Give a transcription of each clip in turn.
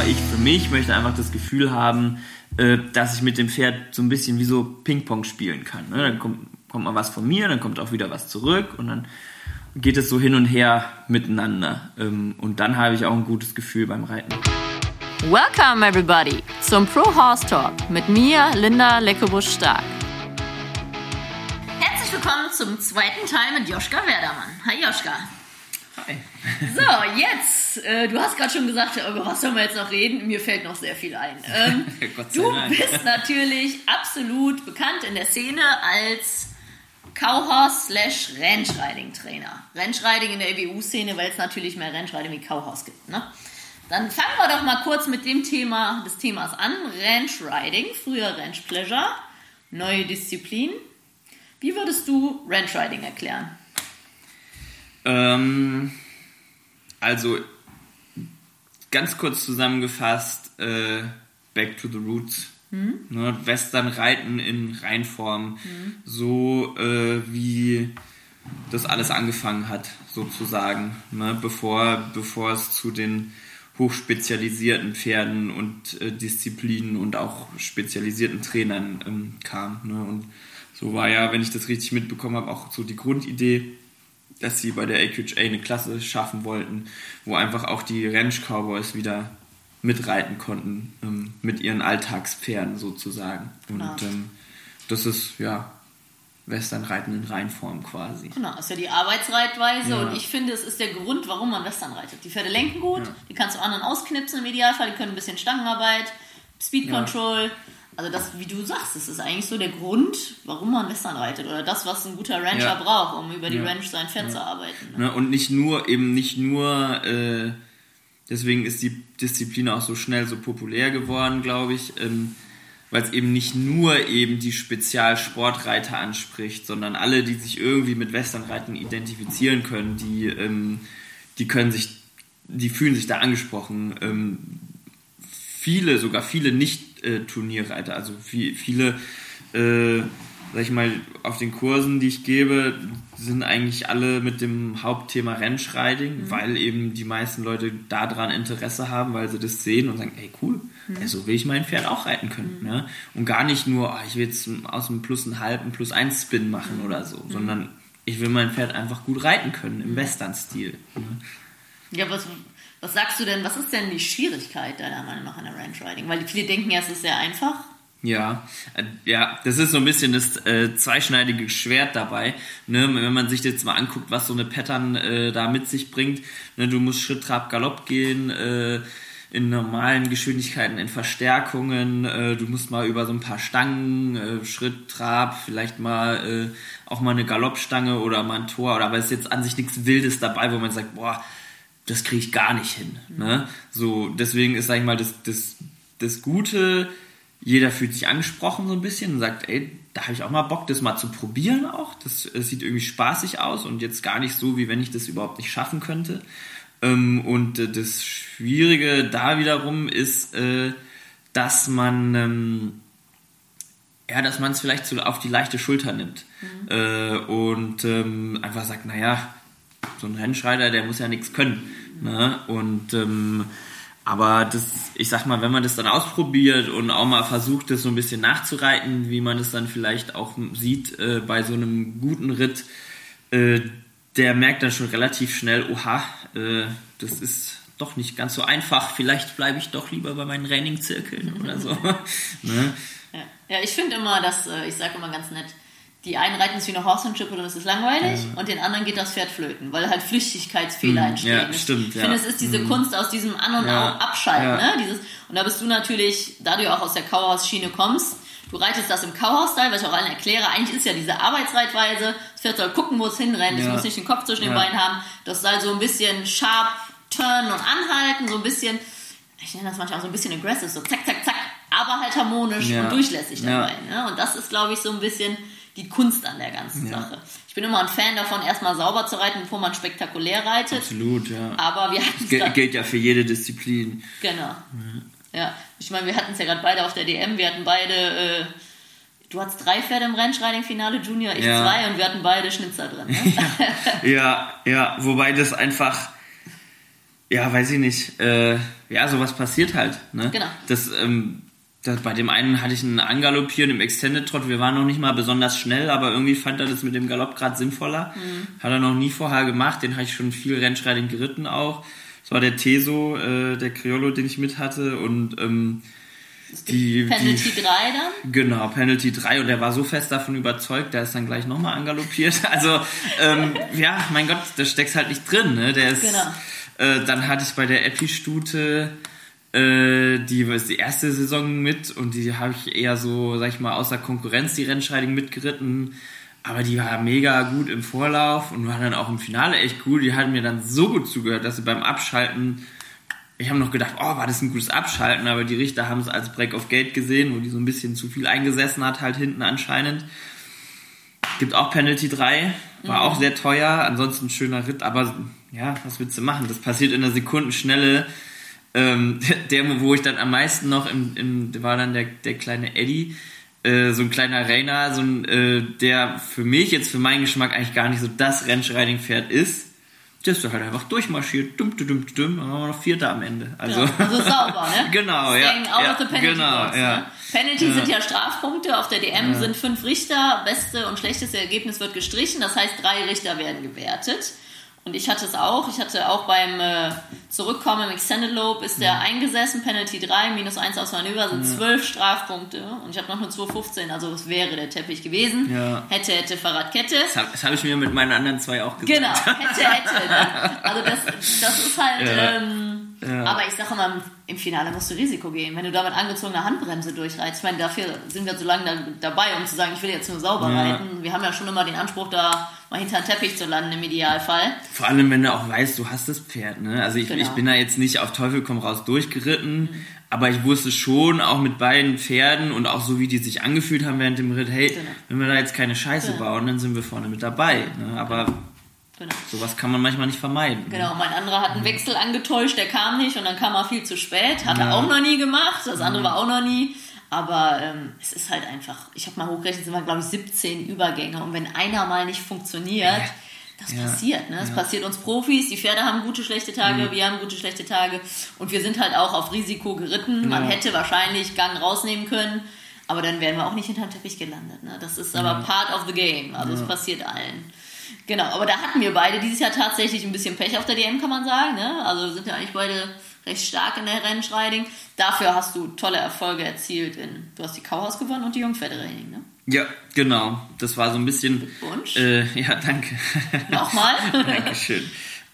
aber ich für mich möchte einfach das Gefühl haben, äh, dass ich mit dem Pferd so ein bisschen wie so Ping-Pong spielen kann. Ne? Dann kommt, kommt mal was von mir, dann kommt auch wieder was zurück und dann geht es so hin und her miteinander. Ähm, und dann habe ich auch ein gutes Gefühl beim Reiten. Welcome everybody zum Pro Horse Talk mit mir, Linda Leckebusch-Stark. Herzlich willkommen zum zweiten Teil mit Joschka Werdermann. Hi Joschka. Hi. So, jetzt, äh, du hast gerade schon gesagt, über was sollen wir jetzt noch reden? Mir fällt noch sehr viel ein. Ähm, du Dank. bist natürlich absolut bekannt in der Szene als Cowhorse slash Ranch-Riding Trainer. Ranch-Riding in der EWU-Szene, weil es natürlich mehr Ranch-Riding wie Cowhorse gibt. Ne? Dann fangen wir doch mal kurz mit dem Thema des Themas an. Ranch-Riding, früher Ranch-Pleasure, neue Disziplin. Wie würdest du Ranch-Riding erklären? Ähm, also ganz kurz zusammengefasst, äh, Back to the Roots. Ne, Western Reiten in Reinform, so äh, wie das alles angefangen hat, sozusagen, ne, bevor, bevor es zu den hochspezialisierten Pferden und äh, Disziplinen und auch spezialisierten Trainern ähm, kam. Ne, und so war ja, wenn ich das richtig mitbekommen habe, auch so die Grundidee, dass sie bei der AQHA eine Klasse schaffen wollten, wo einfach auch die Ranch Cowboys wieder mitreiten konnten, ähm, mit ihren Alltagspferden sozusagen. Und Genau. ähm, das ist ja Westernreiten in Reinform quasi. Genau, ist ja die Arbeitsreitweise Ja. und ich finde, es ist der Grund, warum man Western reitet. Die Pferde lenken gut, Ja. die kannst du anderen ausknipsen im Idealfall, die können ein bisschen Stangenarbeit, Speed Ja. Also das, wie du sagst, das ist eigentlich so der Grund, warum man Western reitet oder das, was ein guter Rancher Ja. braucht, um über die Ja. Ranch sein Pferd zu arbeiten. Ne? Ne? Und nicht nur, eben nicht nur, äh, deswegen ist die Disziplin auch so schnell so populär geworden, glaube ich, ähm, weil es eben nicht nur eben die Spezialsportreiter anspricht, sondern alle, die sich irgendwie mit Westernreiten identifizieren können, die, ähm, die können sich, die fühlen sich da angesprochen. Ähm, viele, sogar viele Nicht-Turnierreiter, also vi- viele, äh, sag ich mal, auf den Kursen, die ich gebe, sind eigentlich alle mit dem Hauptthema Rennschriding, weil eben die meisten Leute daran Interesse haben, weil sie das sehen und sagen, ey cool, ey, so will ich mein Pferd auch reiten können. Ne? Und gar nicht nur, ah, ich will jetzt aus dem Plus ein halb, ein Plus eins Spin machen oder so, sondern ich will mein Pferd einfach gut reiten können im Western-Stil. Ne? Ja, was, was sagst du denn, was ist denn die Schwierigkeit deiner Meinung nach an der Ranch Riding? Weil viele denken ja, es ist sehr einfach. Ja, äh, ja, das ist so ein bisschen das äh, zweischneidige Schwert dabei. Ne? Wenn man sich jetzt mal anguckt, was so eine Pattern äh, da mit sich bringt. Ne? Du musst Schritt, Trab, Galopp gehen, äh, in normalen Geschwindigkeiten, in Verstärkungen. Äh, du musst mal über so ein paar Stangen, Schritt, Trab, vielleicht mal auch mal eine Galoppstange oder mal ein Tor. Oder aber es ist jetzt an sich nichts Wildes dabei, wo man sagt, boah, das kriege ich gar nicht hin. Ne? So, deswegen ist, sag ich mal, das, das, das Gute, jeder fühlt sich angesprochen so ein bisschen und sagt, ey, da habe ich auch mal Bock, das mal zu probieren auch. Das, das sieht irgendwie spaßig aus und jetzt gar nicht so, wie wenn ich das überhaupt nicht schaffen könnte. Ähm, und äh, das Schwierige da wiederum ist, äh, dass man ähm, ja, dass man es vielleicht so auf die leichte Schulter nimmt äh, und ähm, einfach sagt, naja, so ein Rennschreiter, der muss ja nichts können. Ne? Und ähm, aber das, ich sag mal, wenn man das dann ausprobiert und auch mal versucht, das so ein bisschen nachzureiten, wie man es dann vielleicht auch sieht äh, bei so einem guten Ritt, äh, der merkt dann schon relativ schnell, oha, äh, das ist doch nicht ganz so einfach, vielleicht bleibe ich doch lieber bei meinen Trainingzirkeln oder so. ne? Ja, ja ich finde immer, dass, äh, ich sage immer ganz nett, die einen reiten es wie eine Horsemanship und das ist langweilig und den anderen geht das Pferd flöten, weil halt Flüchtigkeitsfehler entstehen. ja, Ich stimmt, finde, ja. es ist diese Kunst aus diesem An- und Ja, Abschalten. ja. Ne? Dieses, und da bist du natürlich, da du ja auch aus der Cowhouse-Schiene kommst, du reitest das im Cowhouse-Style, was ich auch allen erkläre. Eigentlich ist ja diese Arbeitsreitweise, das Pferd soll gucken, wo es hinrennt, es Ja. muss nicht den Kopf zwischen den Ja. Beinen haben. Das soll so ein bisschen sharp turnen und anhalten, so ein bisschen, ich nenne das manchmal auch so ein bisschen aggressive, so zack, zack, zack, aber halt harmonisch Ja. und durchlässig Ja. dabei. Ne? Und das ist, glaube ich, so ein bisschen die Kunst an der ganzen Ja. Sache. Ich bin immer ein Fan davon, erstmal sauber zu reiten, bevor man spektakulär reitet. Absolut, ja. Aber wir hatten es gilt ja für jede Disziplin. Genau. Ja, ich meine, wir hatten es ja gerade beide auf der DM. Wir hatten beide, äh, du hattest drei Pferde im Rennschriding-Finale, Junior, ich Ja. zwei und wir hatten beide Schnitzer drin. Ne? Ja, ja, wobei das einfach, ja, weiß ich nicht. Äh, ja, sowas passiert halt. Ne? Genau. Das, ähm, bei dem einen hatte ich einen Angaloppieren im Extended Trot. Wir waren noch nicht mal besonders schnell, aber irgendwie fand er das mit dem Galopp gerade sinnvoller. Mhm. Hat er noch nie vorher gemacht. Den habe ich schon viel Rennschreiding geritten auch. Das war der Teso, äh, der Criollo, den ich mit hatte. Und ähm, die, Penalty die, 3 dann? Genau, Penalty 3 und er war so fest davon überzeugt, der ist dann gleich nochmal angaloppiert. Also, ähm, ja, mein Gott, da steckst halt nicht drin, ne? Der ist, Genau. äh, dann hatte ich bei der Epi-Stute äh, die war die erste Saison mit und die habe ich eher so, sag ich mal, außer Konkurrenz die Rennschreiding mitgeritten. Aber die war mega gut im Vorlauf und war dann auch im Finale echt gut. Die hat mir dann so gut zugehört, dass sie beim Abschalten ich habe noch gedacht, oh, war das ein gutes Abschalten, aber die Richter haben es als Break of Gate gesehen, wo die so ein bisschen zu viel eingesessen hat, halt hinten anscheinend. Gibt auch Penalty 3, war auch sehr teuer, ansonsten ein schöner Ritt, aber ja, was willst du machen? Das passiert in einer Sekundenschnelle. Ähm, der, wo ich dann am meisten noch im, im war dann der, der kleine Eddie, äh, so ein kleiner Rainer, so ein, äh, der für mich jetzt für meinen Geschmack eigentlich gar nicht so das Rennschreiding-Pferd ist. Der ist halt einfach durchmarschiert, dumm, dumm, dumm, dumm, dann waren wir noch Vierter am Ende. Also, Ja, also sauber, ne? Genau, ja, out ja, of the penalty genau, box, ja. ne? Penalty sind ja Strafpunkte, auf der DM sind fünf Richter, beste und schlechteste Ergebnis wird gestrichen, das heißt drei Richter werden gewertet. Und ich hatte es auch, ich hatte auch beim äh, Zurückkommen im Extended Lobe ist der eingesessen, Penalty 3, minus 1 aufs Manöver sind zwölf Strafpunkte und ich habe noch eine 215, also es wäre der Teppich gewesen. Ja. Hätte, hätte, Fahrradkette. das habe hab ich mir mit meinen anderen zwei auch gesagt. Genau, hätte, hätte. Also das, das ist halt. Ja. Ähm, Ja. Aber ich sage immer, im Finale musst du Risiko gehen. Wenn du da mit angezogener Handbremse durchreizt, ich meine, dafür sind wir so lange da, dabei, um zu sagen, ich will jetzt nur sauber Ja. reiten. Wir haben ja schon immer den Anspruch, da mal hinter den Teppich zu landen im Idealfall. Vor allem, wenn du auch weißt, du hast das Pferd. Ne? Also ich, Genau. ich bin da jetzt nicht auf Teufel komm raus durchgeritten, aber ich wusste schon auch mit beiden Pferden und auch so wie die sich angefühlt haben während dem Ritt, hey, Genau. wenn wir da jetzt keine Scheiße Genau. bauen, dann sind wir vorne mit dabei. Ne? Aber Genau. sowas kann man manchmal nicht vermeiden. ne? Genau, mein anderer hat einen Wechsel angetäuscht, der kam nicht und dann kam er viel zu spät. Hat er Ja. auch noch nie gemacht, das andere war auch noch nie. Aber ähm, es ist halt einfach, ich habe mal hochgerechnet, es sind glaube ich 17 Übergänge und wenn einer mal nicht funktioniert, das Ja. passiert. Ne? Das Ja. passiert uns Profis, die Pferde haben gute, schlechte Tage, wir haben gute, schlechte Tage und wir sind halt auch auf Risiko geritten. Man Ja. hätte wahrscheinlich Gang rausnehmen können, aber dann wären wir auch nicht hinterm Teppich gelandet. Ne? Das ist aber part of the game, also es passiert allen. Genau, aber da hatten wir beide dieses Jahr tatsächlich ein bisschen Pech auf der DM, kann man sagen. Ne? Also sind ja eigentlich beide recht stark in der Rennschreiding. Dafür hast du tolle Erfolge erzielt. In, du hast die Kauhaus gewonnen und die Jungpferdetraining. Ne? Ja, genau. Das war so ein bisschen. Glückwunsch. Äh, ja, danke. Nochmal. Dankeschön.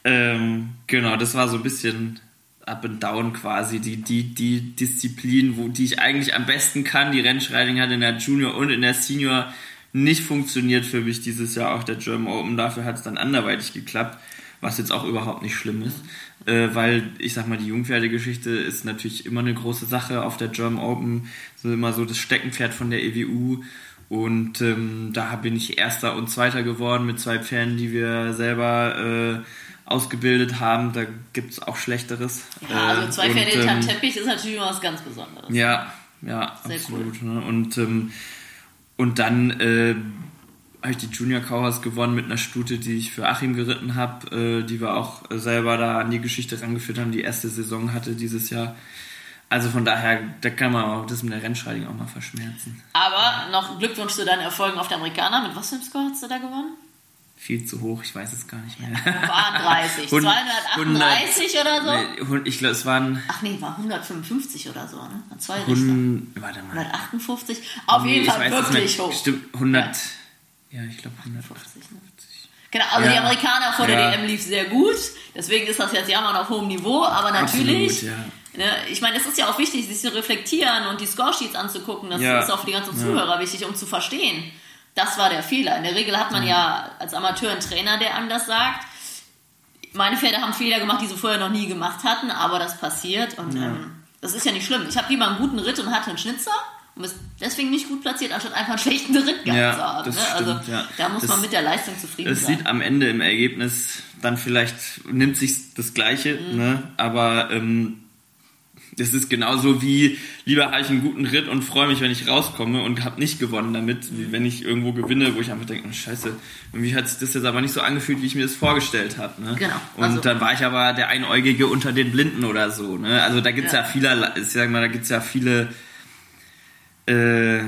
Ähm, genau, das war so ein bisschen up and down quasi. Die, die, die Disziplin, wo, die ich eigentlich am besten kann. Die Rennschreiding hat in der Junior und in der Senior nicht funktioniert für mich dieses Jahr auch der German Open. Dafür hat es dann anderweitig geklappt, was jetzt auch überhaupt nicht schlimm ist. Äh, weil ich sag mal, die Jungpferdegeschichte ist natürlich immer eine große Sache auf der German Open. So immer so das Steckenpferd von der EWU. Und ähm, da bin ich Erster und Zweiter geworden mit zwei Pferden, die wir selber äh, ausgebildet haben. Da gibt es auch Schlechteres. ja, also Äh, zwei Pferde hinterm ähm, Teppich ist natürlich immer was ganz Besonderes. ja, ja, Sehr absolut. Ne? Und, ähm, und dann äh, habe ich die Junior Cowhouse gewonnen mit einer Stute, die ich für Achim geritten habe, äh, die wir auch selber da an die Geschichte rangeführt haben, die erste Saison hatte dieses Jahr. Also von daher, da kann man auch das mit der Rennschreiding auch mal verschmerzen. Aber noch Glückwunsch zu deinen Erfolgen auf der Amerikaner. Mit was für einem Score hast du da gewonnen? Viel zu hoch, ich weiß es gar nicht mehr. Waren 30. Hund- 238 oder so? Nee, ich glaube, es waren Ach nee, war 155 oder so, ne? Zwei Richter. 100, warte mal. 158? Auf Nee, jeden Fall wirklich hoch. Stimmt, 100. Ja, ich glaube 150. 50, ne? Genau, also Ja. die Amerikaner vor der Ja. DM lief sehr gut. Deswegen ist das jetzt Jammern auf hohem Niveau. Aber natürlich, Absolut, ja. ne, ich meine, es ist ja auch wichtig, sich zu reflektieren und die Scoresheets anzugucken. Das Ja. ist auch für die ganzen Ja. Zuhörer wichtig, um zu verstehen. Das war der Fehler. In der Regel hat man ja als Amateur einen Trainer, der einem das sagt. Meine Pferde haben Fehler gemacht, die sie vorher noch nie gemacht hatten, aber das passiert und ähm, das ist ja nicht schlimm. Ich habe lieber einen guten Ritt und hatte einen Schnitzer und ist deswegen nicht gut platziert, anstatt einfach einen schlechten Ritt gehabt Ja, zu haben. das Ne? Also stimmt, ja. da muss Das- man mit der Leistung zufrieden Es sein. sieht am Ende im Ergebnis dann vielleicht, nimmt sich das Gleiche, Mhm. ne? aber ähm, das ist genauso wie, lieber habe ich einen guten Ritt und freue mich, wenn ich rauskomme und habe nicht gewonnen damit, wie wenn ich irgendwo gewinne, wo ich einfach denke, oh, scheiße, irgendwie hat sich das jetzt aber nicht so angefühlt, wie ich mir das vorgestellt habe. Ne? Genau. Und also, dann war ich aber der Einäugige unter den Blinden oder so. Ne? Also da gibt's ja, ja viele, ich sag mal, da gibt's ja viele, äh,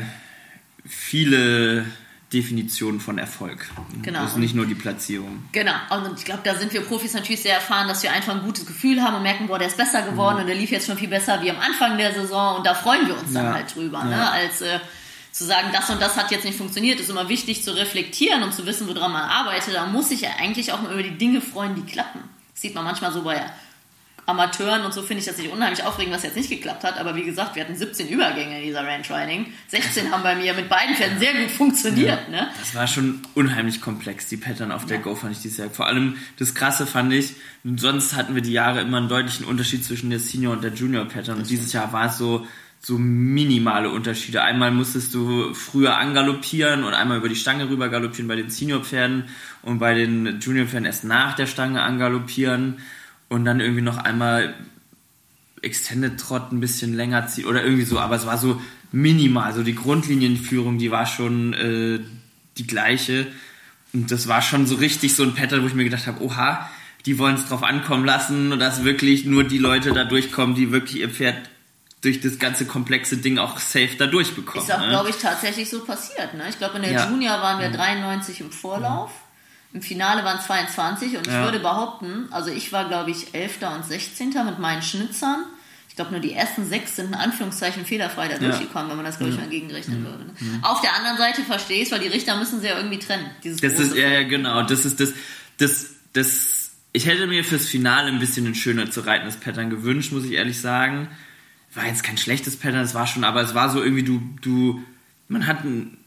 viele Definition von Erfolg. Genau. Das ist nicht nur die Platzierung. Genau. Und ich glaube, da sind wir Profis natürlich sehr erfahren, dass wir einfach ein gutes Gefühl haben und merken, boah, der ist besser geworden mhm. und der lief jetzt schon viel besser wie am Anfang der Saison und da freuen wir uns ja. dann halt drüber. Ja. Ne? Als äh, zu sagen, das und das hat jetzt nicht funktioniert, ist immer wichtig zu reflektieren und zu wissen, woran man arbeitet. Da muss sich ja eigentlich auch mal über die Dinge freuen, die klappen. Das sieht man manchmal so bei Amateuren und so finde ich das nicht unheimlich aufregend, was jetzt nicht geklappt hat. Aber wie gesagt, wir hatten 17 Übergänge in dieser Ranch Riding. 16 haben bei mir mit beiden Pferden sehr gut funktioniert. Ja, ne? Das war schon unheimlich komplex, die Pattern auf der ja. Go fand ich dieses Jahr. Vor allem das Krasse fand ich, sonst hatten wir die Jahre immer einen deutlichen Unterschied zwischen der Senior und der Junior Pattern. Und dieses Jahr war es so, so minimale Unterschiede. Einmal musstest du früher angaloppieren und einmal über die Stange rüber galoppieren bei den Senior-Pferden und bei den Junior-Pferden erst nach der Stange angaloppieren und dann irgendwie noch einmal Extended Trot ein bisschen länger ziehen oder irgendwie so, aber es war so minimal. So die Grundlinienführung, die war schon äh, die gleiche. Und das war schon so richtig so ein Pattern, wo ich mir gedacht habe, oha, die wollen es drauf ankommen lassen und dass wirklich nur die Leute da durchkommen, die wirklich ihr Pferd durch das ganze komplexe Ding auch safe da durchbekommen. Ist auch, ne? glaube ich, tatsächlich so passiert. Ne? Ich glaube, in der ja. Junior waren wir 93 mhm. im Vorlauf. Mhm. Im Finale waren 22 und ja. ich würde behaupten, also ich war glaube ich 11. und 16. mit meinen Schnitzern. Ich glaube nur die ersten sechs sind in Anführungszeichen fehlerfrei da ja. durchgekommen, wenn man das glaube ich mal gegenrechnen würde. Ne? Mhm. Auf der anderen Seite verstehe ich es, weil die Richter müssen sie ja irgendwie trennen. Dieses das ist ja genau, das ist das, das, das. Ich hätte mir fürs Finale ein bisschen ein schöner zu reitendes Pattern gewünscht, muss ich ehrlich sagen. War jetzt kein schlechtes Pattern, es war schon, aber es war so irgendwie du, du, man hat ein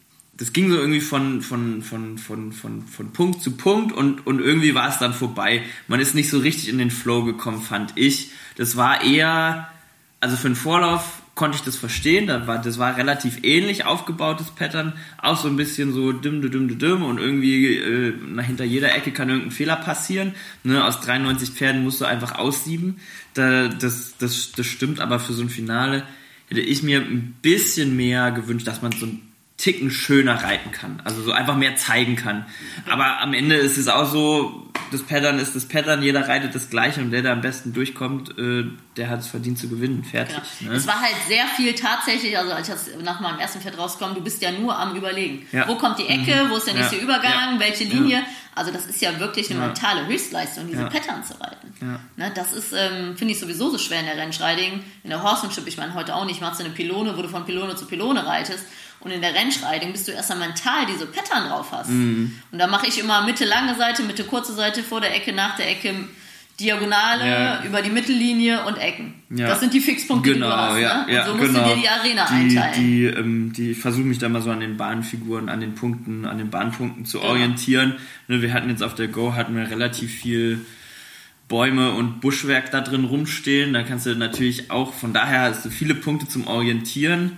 das ging so irgendwie von, von, von, von, von, von Punkt zu Punkt und, und irgendwie war es dann vorbei. Man ist nicht so richtig in den Flow gekommen, fand ich. Das war eher, also für den Vorlauf konnte ich das verstehen, das war, das war relativ ähnlich aufgebautes Pattern, auch so ein bisschen so dim, dim, dim, dim und irgendwie äh, hinter jeder Ecke kann irgendein Fehler passieren. Ne? Aus 93 Pferden musst du einfach aussieben. Da, das, das, das stimmt, aber für so ein Finale hätte ich mir ein bisschen mehr gewünscht, dass man so ein Ticken schöner reiten kann. Also so einfach mehr zeigen kann. Aber am Ende ist es auch so, das Pattern ist das Pattern, jeder reitet das gleiche und der, der am besten durchkommt, äh, der hat es verdient zu gewinnen. Fertig. Genau. Ne? Es war halt sehr viel tatsächlich, also als ich nach meinem ersten Pferd rauskomme, du bist ja nur am überlegen. Ja. Wo kommt die Ecke, mhm. wo ist der nächste ja. Übergang, ja. welche Linie? Also das ist ja wirklich eine mentale Höchstleistung, diese Pattern zu reiten. Ne, das ist, ähm, finde ich sowieso so schwer in der Rennschreiding. In der Horsemanship, ich meine heute auch nicht, machst du eine Pylone, wo du von Pylone zu Pylone reitest und in der Rennschreidung, bis du erst einmal mental diese Pattern drauf hast. Mhm. Und da mache ich immer Mitte lange Seite, Mitte kurze Seite, vor der Ecke, nach der Ecke, Diagonale, ja. über die Mittellinie und Ecken. Ja. Das sind die Fixpunkte, genau, die du genau, hast. Ja, ne? ja, so musst genau. du dir die Arena die, einteilen. Die, ähm, die versuche mich da mal so an den Bahnfiguren, an den Punkten, an den Bahnpunkten zu orientieren. Ne, wir hatten jetzt auf der Go hatten wir relativ viel Bäume und Buschwerk da drin rumstehen. Da kannst du natürlich auch, von daher hast du viele Punkte zum Orientieren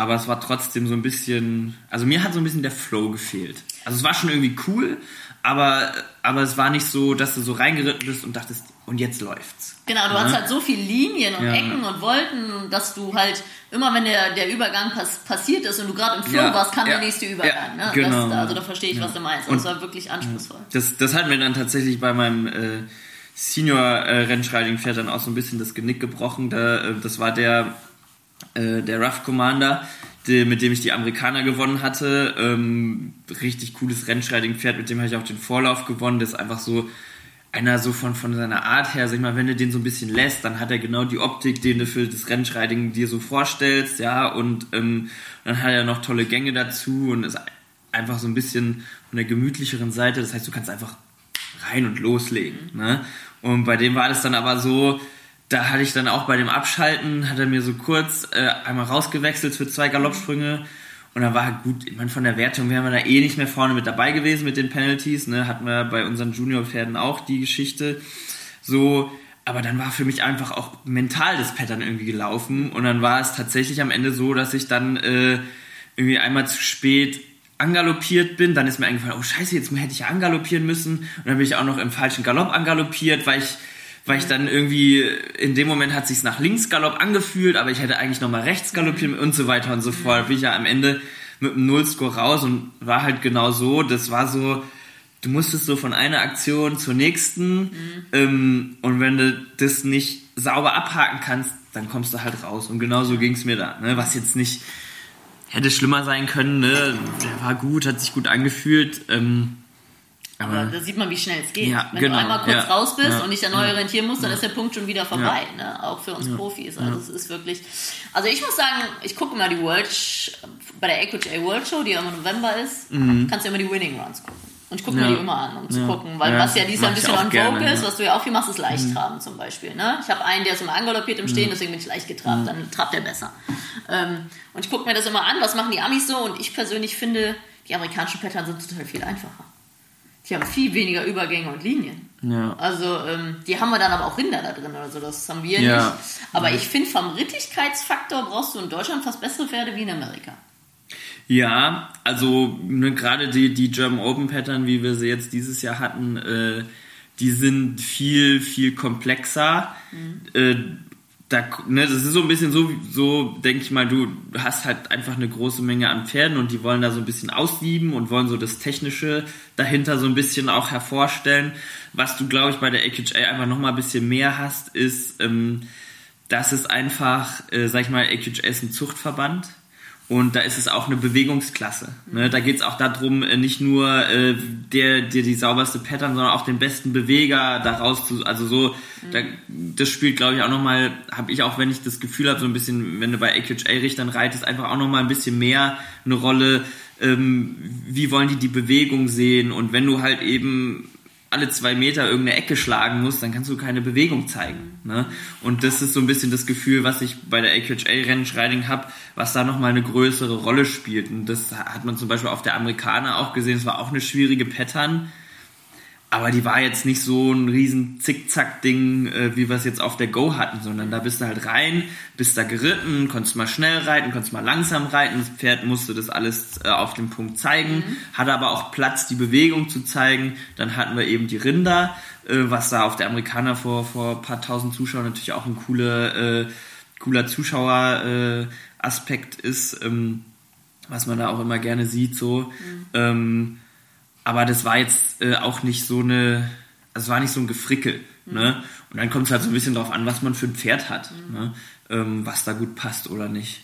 aber es war trotzdem so ein bisschen, also mir hat so ein bisschen der Flow gefehlt. Also es war schon irgendwie cool, aber, aber es war nicht so, dass du so reingeritten bist und dachtest, und jetzt läuft's. Genau, du ja. hast halt so viele Linien und ja. Ecken und Wolken, dass du halt immer, wenn der, der Übergang pass, passiert ist und du gerade im Flow ja. warst, kam der nächste Übergang. Ne? Genau. Das, also da verstehe ich, was du meinst. Und das war wirklich anspruchsvoll. Das, das hat mir dann tatsächlich bei meinem äh, Senior-Rennschreiding-Pferd dann auch so ein bisschen das Genick gebrochen. Da, äh, das war der äh, der Rough Commander, die, mit dem ich die Amerikaner gewonnen hatte. Ähm, richtig cooles Rennschreiding-Pferd, mit dem habe ich auch den Vorlauf gewonnen. Das ist einfach so einer so von, von seiner Art her, sag ich mal, wenn du den so ein bisschen lässt, dann hat er genau die Optik, den du für das Rennschreiding dir so vorstellst, ja, und ähm, dann hat er noch tolle Gänge dazu und ist einfach so ein bisschen von der gemütlicheren Seite. Das heißt, du kannst einfach rein und loslegen. Ne? Und bei dem war das dann aber so, da hatte ich dann auch bei dem Abschalten, hat er mir so kurz äh, einmal rausgewechselt für zwei Galoppsprünge. Und dann war gut, ich meine, von der Wertung wären wir da eh nicht mehr vorne mit dabei gewesen mit den Penalties. Ne? Hatten wir bei unseren Junior-Pferden auch die Geschichte. So, aber dann war für mich einfach auch mental das Pattern irgendwie gelaufen. Und dann war es tatsächlich am Ende so, dass ich dann äh, irgendwie einmal zu spät angaloppiert bin. Dann ist mir eingefallen, oh scheiße, jetzt hätte ich ja angaloppieren müssen. Und dann bin ich auch noch im falschen Galopp angaloppiert, weil ich weil ich dann irgendwie, in dem Moment hat sich's nach links Galopp angefühlt, aber ich hätte eigentlich nochmal rechts galoppieren und so weiter und so fort. Bin ich ja am Ende mit einem Nullscore raus und war halt genau so, das war so, du musstest so von einer Aktion zur nächsten mhm. ähm, und wenn du das nicht sauber abhaken kannst, dann kommst du halt raus. Und genau so ging's mir da. Ne? Was jetzt nicht hätte schlimmer sein können. Ne? Der war gut, hat sich gut angefühlt. Ähm, aber, da sieht man, wie schnell es geht. Ja, Wenn genau, du einmal kurz ja, raus bist ja, und dich dann neu orientieren musst, dann ist der Punkt schon wieder vorbei. Ne? Auch für uns Profis. Also es ist wirklich. Also ich muss sagen, ich gucke immer die World bei der AQHA World Show, die ja im November ist, Mhm. kannst du immer die Winning Runs gucken. Und ich gucke mir die immer an, um zu gucken. Weil was ja Jahr ein bisschen on vogue ist, was du ja auch viel machst, ist Leichttraben zum Beispiel. Ne? Ich habe einen, der ist immer angaloppiert im Stehen, deswegen bin ich leicht getrabt. Dann trabt er besser. Ähm, und ich gucke mir das immer an, was machen die Amis so. Und ich persönlich finde, die amerikanischen Pattern sind total viel einfacher. Die haben viel weniger Übergänge und Linien. ja. Also, ähm, die haben wir dann aber auch Rinder da drin oder so, das haben wir Ja. nicht. Aber ich finde, vom Rittigkeitsfaktor brauchst du in Deutschland fast bessere Pferde wie in Amerika. Ja, also ne, gerade die, die German Open Pattern, wie wir sie jetzt dieses Jahr hatten, äh, die sind viel, viel komplexer. Äh, da, ne, das ist so ein bisschen so, so denke ich mal, du hast halt einfach eine große Menge an Pferden und die wollen da so ein bisschen aussieben und wollen so das Technische dahinter so ein bisschen auch hervorstellen. Was du, glaube ich, bei der AQHA einfach nochmal ein bisschen mehr hast, ist, ähm, das ist einfach, äh, sag ich mal, AQHA ist ein Zuchtverband. Und da ist es auch eine Bewegungsklasse. Ne? Da geht es auch darum, äh, nicht nur äh, der, der die sauberste Pattern, sondern auch den besten Beweger daraus zu, also so, da, das spielt, glaube ich, auch nochmal, habe ich auch, wenn ich das Gefühl habe, so ein bisschen, wenn du bei AQHA-Richtern reitest, einfach auch nochmal ein bisschen mehr eine Rolle, ähm, wie wollen die die Bewegung sehen und wenn du halt eben alle zwei Meter irgendeine Ecke schlagen musst, dann kannst du keine Bewegung zeigen. Ne? Und das ist so ein bisschen das Gefühl, was ich bei der AQHA-Rennschreiding habe, was da nochmal eine größere Rolle spielt. Und das hat man zum Beispiel auf der Amerikaner auch gesehen. Es war auch eine schwierige Pattern, aber die war jetzt nicht so ein riesen Zickzack-Ding, äh, wie wir es jetzt auf der Go hatten, sondern da bist du halt rein, bist da geritten, konntest mal schnell reiten, konntest mal langsam reiten. Das Pferd musste das alles äh, auf dem Punkt zeigen, hatte aber auch Platz, die Bewegung zu zeigen. Dann hatten wir eben die Rinder, äh, was da auf der Amerikaner vor, vor ein paar tausend Zuschauern natürlich auch ein cooler, äh, cooler Zuschaueraspekt äh, ist, ähm, was man da auch immer gerne sieht, so. Ähm, aber das war jetzt äh, auch nicht so eine, also es war nicht so ein Gefrickel. Ne? Und dann kommt es halt so ein bisschen drauf an, was man für ein Pferd hat, ne? ähm, was da gut passt oder nicht.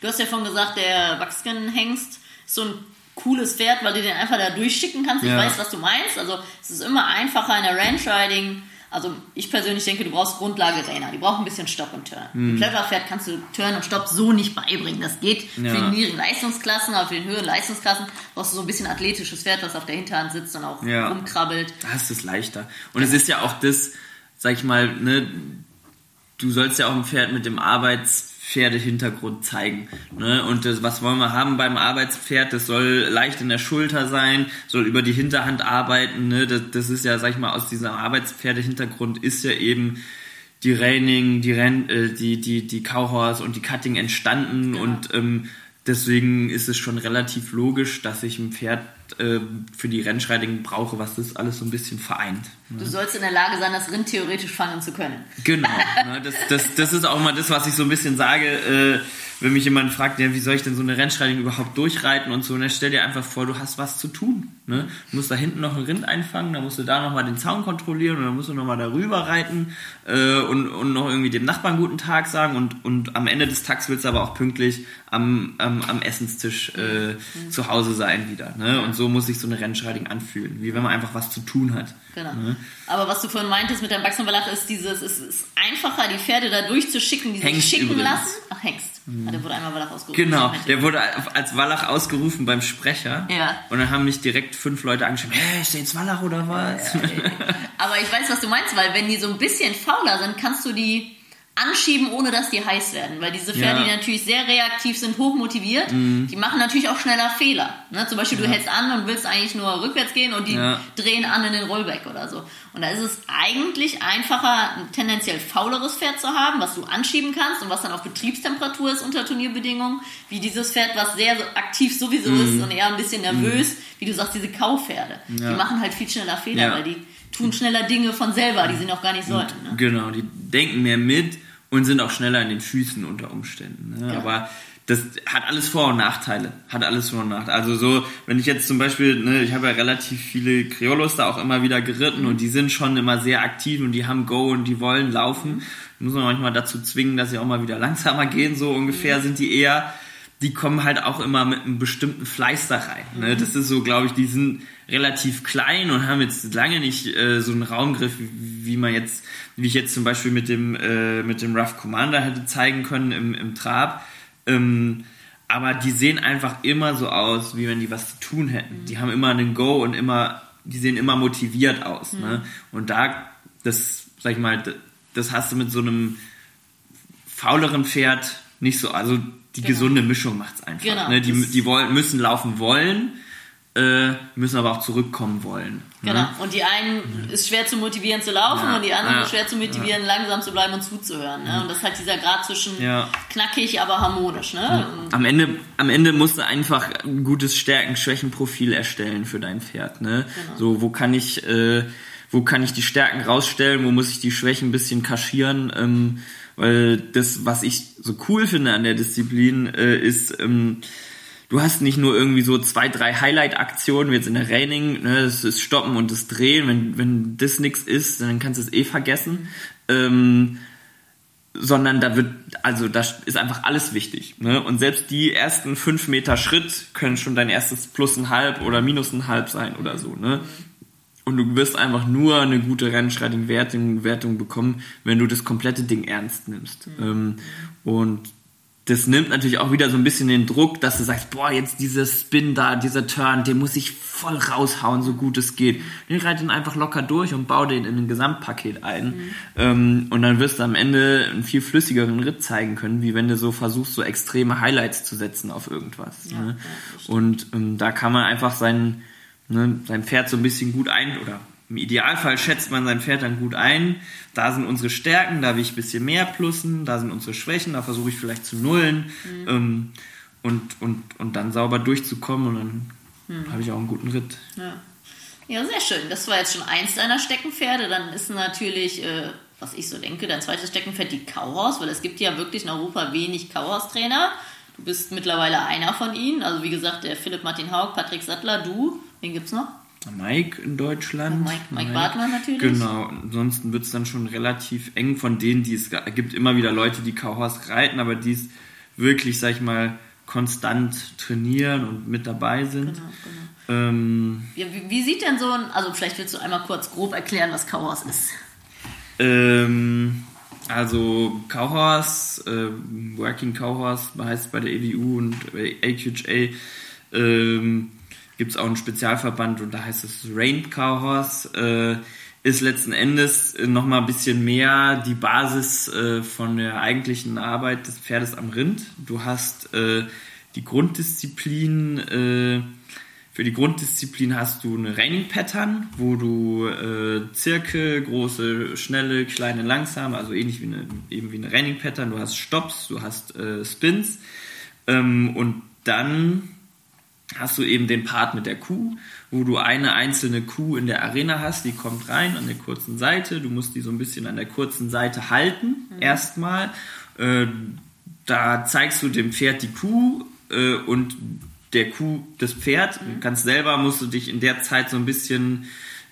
Du hast ja vorhin gesagt, der Wachsken-Hengst ist so ein cooles Pferd, weil du den einfach da durchschicken kannst. Ich Ja. weiß, was du meinst. Also es ist immer einfacher in der Ranch-Riding. Also ich persönlich denke, du brauchst Grundlage-Trainer. Die brauchen ein bisschen Stopp und Turn. Hm. Ein Pferd kannst du Turn und Stopp so nicht beibringen. Das geht für Ja. die niedrigen Leistungsklassen, aber für die höheren Leistungsklassen brauchst du so ein bisschen athletisches Pferd, was auf der Hinterhand sitzt und auch Ja. rumkrabbelt. Da ist es leichter. Und es ist ja auch das, sag ich mal, ne, du sollst ja auch ein Pferd mit dem Arbeitspferdehintergrund zeigen. Ne? Und das, was wollen wir haben beim Arbeitspferd? Das soll leicht in der Schulter sein, soll über die Hinterhand arbeiten. Ne? Das, das ist ja, sag ich mal, aus diesem Arbeitspferdehintergrund ist ja eben die Reining, die, Ren äh, die, die, die Cowhorse und die Cutting entstanden Genau. und ähm, deswegen ist es schon relativ logisch, dass ich ein Pferd äh, für die Rennschreiding brauche, was das alles so ein bisschen vereint. Du sollst in der Lage sein, das Rind theoretisch fangen zu können. Genau. ne, das, das, das ist auch immer das, was ich so ein bisschen sage, äh, wenn mich jemand fragt, ja, wie soll ich denn so eine Rennschreidung überhaupt durchreiten und so, ne, stell dir einfach vor, du hast was zu tun. Ne? Du musst da hinten noch ein Rind einfangen, dann musst du da nochmal den Zaun kontrollieren und dann musst du nochmal darüber reiten äh, und, und noch irgendwie dem Nachbarn guten Tag sagen und, und am Ende des Tags willst du aber auch pünktlich am, am, am Essenstisch äh, zu Hause sein wieder. Ne? Und so muss sich so eine Rennschreidung anfühlen, wie wenn man einfach was zu tun hat. Genau. Ne? Aber was du vorhin meintest mit deinem Wachsenverlag ist dieses, es ist einfacher, die Pferde da durchzuschicken, die sich Hengst schicken übrigens. lassen. Ach, Hengst. Ah, der wurde einmal Wallach ausgerufen. Genau, der wurde als Wallach ausgerufen beim Sprecher. Ja. Und dann haben mich direkt fünf Leute angeschrieben, hä, ist der jetzt Wallach oder was? Aber ich weiß, was du meinst, weil wenn die so ein bisschen fauler sind, kannst du die anschieben, ohne dass die heiß werden. Weil diese Pferde, Ja. Mhm. die natürlich sehr reaktiv sind, hochmotiviert, die machen natürlich auch schneller Fehler. Ne? Zum Beispiel, du hältst an und willst eigentlich nur rückwärts gehen und die Ja. drehen an in den Rollback oder so. Und da ist es eigentlich einfacher, ein tendenziell fauleres Pferd zu haben, was du anschieben kannst und was dann auf Betriebstemperatur ist unter Turnierbedingungen, wie dieses Pferd, was sehr aktiv sowieso Mhm. ist und eher ein bisschen nervös, wie du sagst, diese Kaupferde. Ja. Die machen halt viel schneller Fehler, Ja. weil die tun schneller Dinge von selber, die sie noch gar nicht sollten. Ne? Genau, die denken mehr mit und sind auch schneller in den Füßen unter Umständen. Ne? Ja. Aber das hat alles Vor- und Nachteile. Hat alles Vor- und Nachteile. Also so, wenn ich jetzt zum Beispiel, ne, ich habe ja relativ viele Criollos da auch immer wieder geritten und die sind schon immer sehr aktiv und die haben Go und die wollen laufen. Muss man manchmal dazu zwingen, dass sie auch mal wieder langsamer gehen, so ungefähr sind die eher. Die kommen halt auch immer mit einem bestimmten Fleiß da rein. Ne? Das ist so, glaube ich, die sind relativ klein und haben jetzt lange nicht äh, so einen Raumgriff, wie, man jetzt, wie ich jetzt zum Beispiel mit dem äh, mit dem Rough Commander hätte zeigen können im, im Trab. Ähm, aber die sehen einfach immer so aus, wie wenn die was zu tun hätten. Die haben immer einen Go und immer, die sehen immer motiviert aus. Ne? Und da, das, sag ich mal, das hast du mit so einem fauleren Pferd nicht so, also die Genau. gesunde Mischung macht's einfach. Genau, Ne? Die, die wollen, müssen laufen wollen, äh, müssen aber auch zurückkommen wollen. Genau. Ne? Und die einen ist schwer zu motivieren zu laufen Ja, und die anderen ja, ist schwer zu motivieren, langsam zu bleiben und zuzuhören. Ne? Und das ist halt dieser Grad zwischen Ja. knackig, aber harmonisch. Ne? Am Ende, am Ende musst du einfach ein gutes Stärken-Schwächen-Profil erstellen für dein Pferd. Ne? Genau. So, wo kann ich, äh, wo kann ich die Stärken rausstellen, wo muss ich die Schwächen ein bisschen kaschieren? Ähm, weil das, was ich so cool finde an der Disziplin, äh, ist, ähm, du hast nicht nur irgendwie so zwei, drei Highlight-Aktionen, wie jetzt in der Raining, ne, das ist Stoppen und das Drehen. Wenn, wenn das nix ist, dann kannst du es eh vergessen. Ähm, sondern da wird, also da ist einfach alles wichtig. Ne? Und selbst die ersten fünf Meter Schritt können schon dein erstes Plus ein halb oder Minus ein halb sein oder so. Ne? Und du wirst einfach nur eine gute Rennstreiting-Wertung Wertung bekommen, wenn du das komplette Ding ernst nimmst. Ähm, und das nimmt natürlich auch wieder so ein bisschen den Druck, dass du sagst, boah, jetzt dieser Spin da, dieser Turn, den muss ich voll raushauen, so gut es geht. Den reite ihn einfach locker durch und baue den in ein Gesamtpaket ein. Ähm, und dann wirst du am Ende einen viel flüssigeren Ritt zeigen können, wie wenn du so versuchst, so extreme Highlights zu setzen auf irgendwas. Ja, ne? Und ähm, da kann man einfach sein, ne, sein Pferd so ein bisschen gut ein, oder im Idealfall schätzt man sein Pferd dann gut ein. Da sind unsere Stärken, da will ich ein bisschen mehr plussen, da sind unsere Schwächen, da versuche ich vielleicht zu nullen Mhm. ähm, und, und, und dann sauber durchzukommen und dann Mhm. habe ich auch einen guten Ritt. Ja. ja, sehr schön. Das war jetzt schon eins deiner Steckenpferde. Dann ist natürlich, äh, was ich so denke, dein zweites Steckenpferd die Kauhaus, weil es gibt ja wirklich in Europa wenig Kauhaus-Trainer. Du bist mittlerweile einer von ihnen. Also wie gesagt, der Philipp Martin Haug, Patrick Sattler, du. Wen gibt's noch? Mike in Deutschland. Mike- Mike Bartmann natürlich. Genau, ansonsten wird es dann schon relativ eng von denen, die es gibt immer wieder Leute, die Kauhorst reiten, aber die es wirklich, sag ich mal, konstant trainieren und mit dabei sind. Genau, genau. Ähm, Ja, wie, wie sieht denn so ein, also vielleicht willst du einmal kurz grob erklären, was Kauhaus ist. ähm, also Kauhorst, äh, Working Kauhorst heißt bei der EWU und AQHA ähm, gibt es auch einen Spezialverband und da heißt es Rain Kauhorst. Äh, ist letzten Endes nochmal ein bisschen mehr die Basis äh, von der eigentlichen Arbeit des Pferdes am Rind. Du hast äh, die Grunddisziplin, äh, für die Grunddisziplin hast du eine Raining Pattern, wo du äh, Zirkel, große, schnelle, kleine, langsame, also ähnlich wie eine, eben wie eine Raining Pattern. Du hast Stops, du hast äh, Spins ähm, und dann hast du eben den Part mit der Kuh, wo du eine einzelne Kuh in der Arena hast, die kommt rein an der kurzen Seite, du musst die so ein bisschen an der kurzen Seite halten, erstmal. Äh, da zeigst du dem Pferd die Kuh äh, und der Kuh das Pferd. Du kannst selber, musst du dich in der Zeit so ein bisschen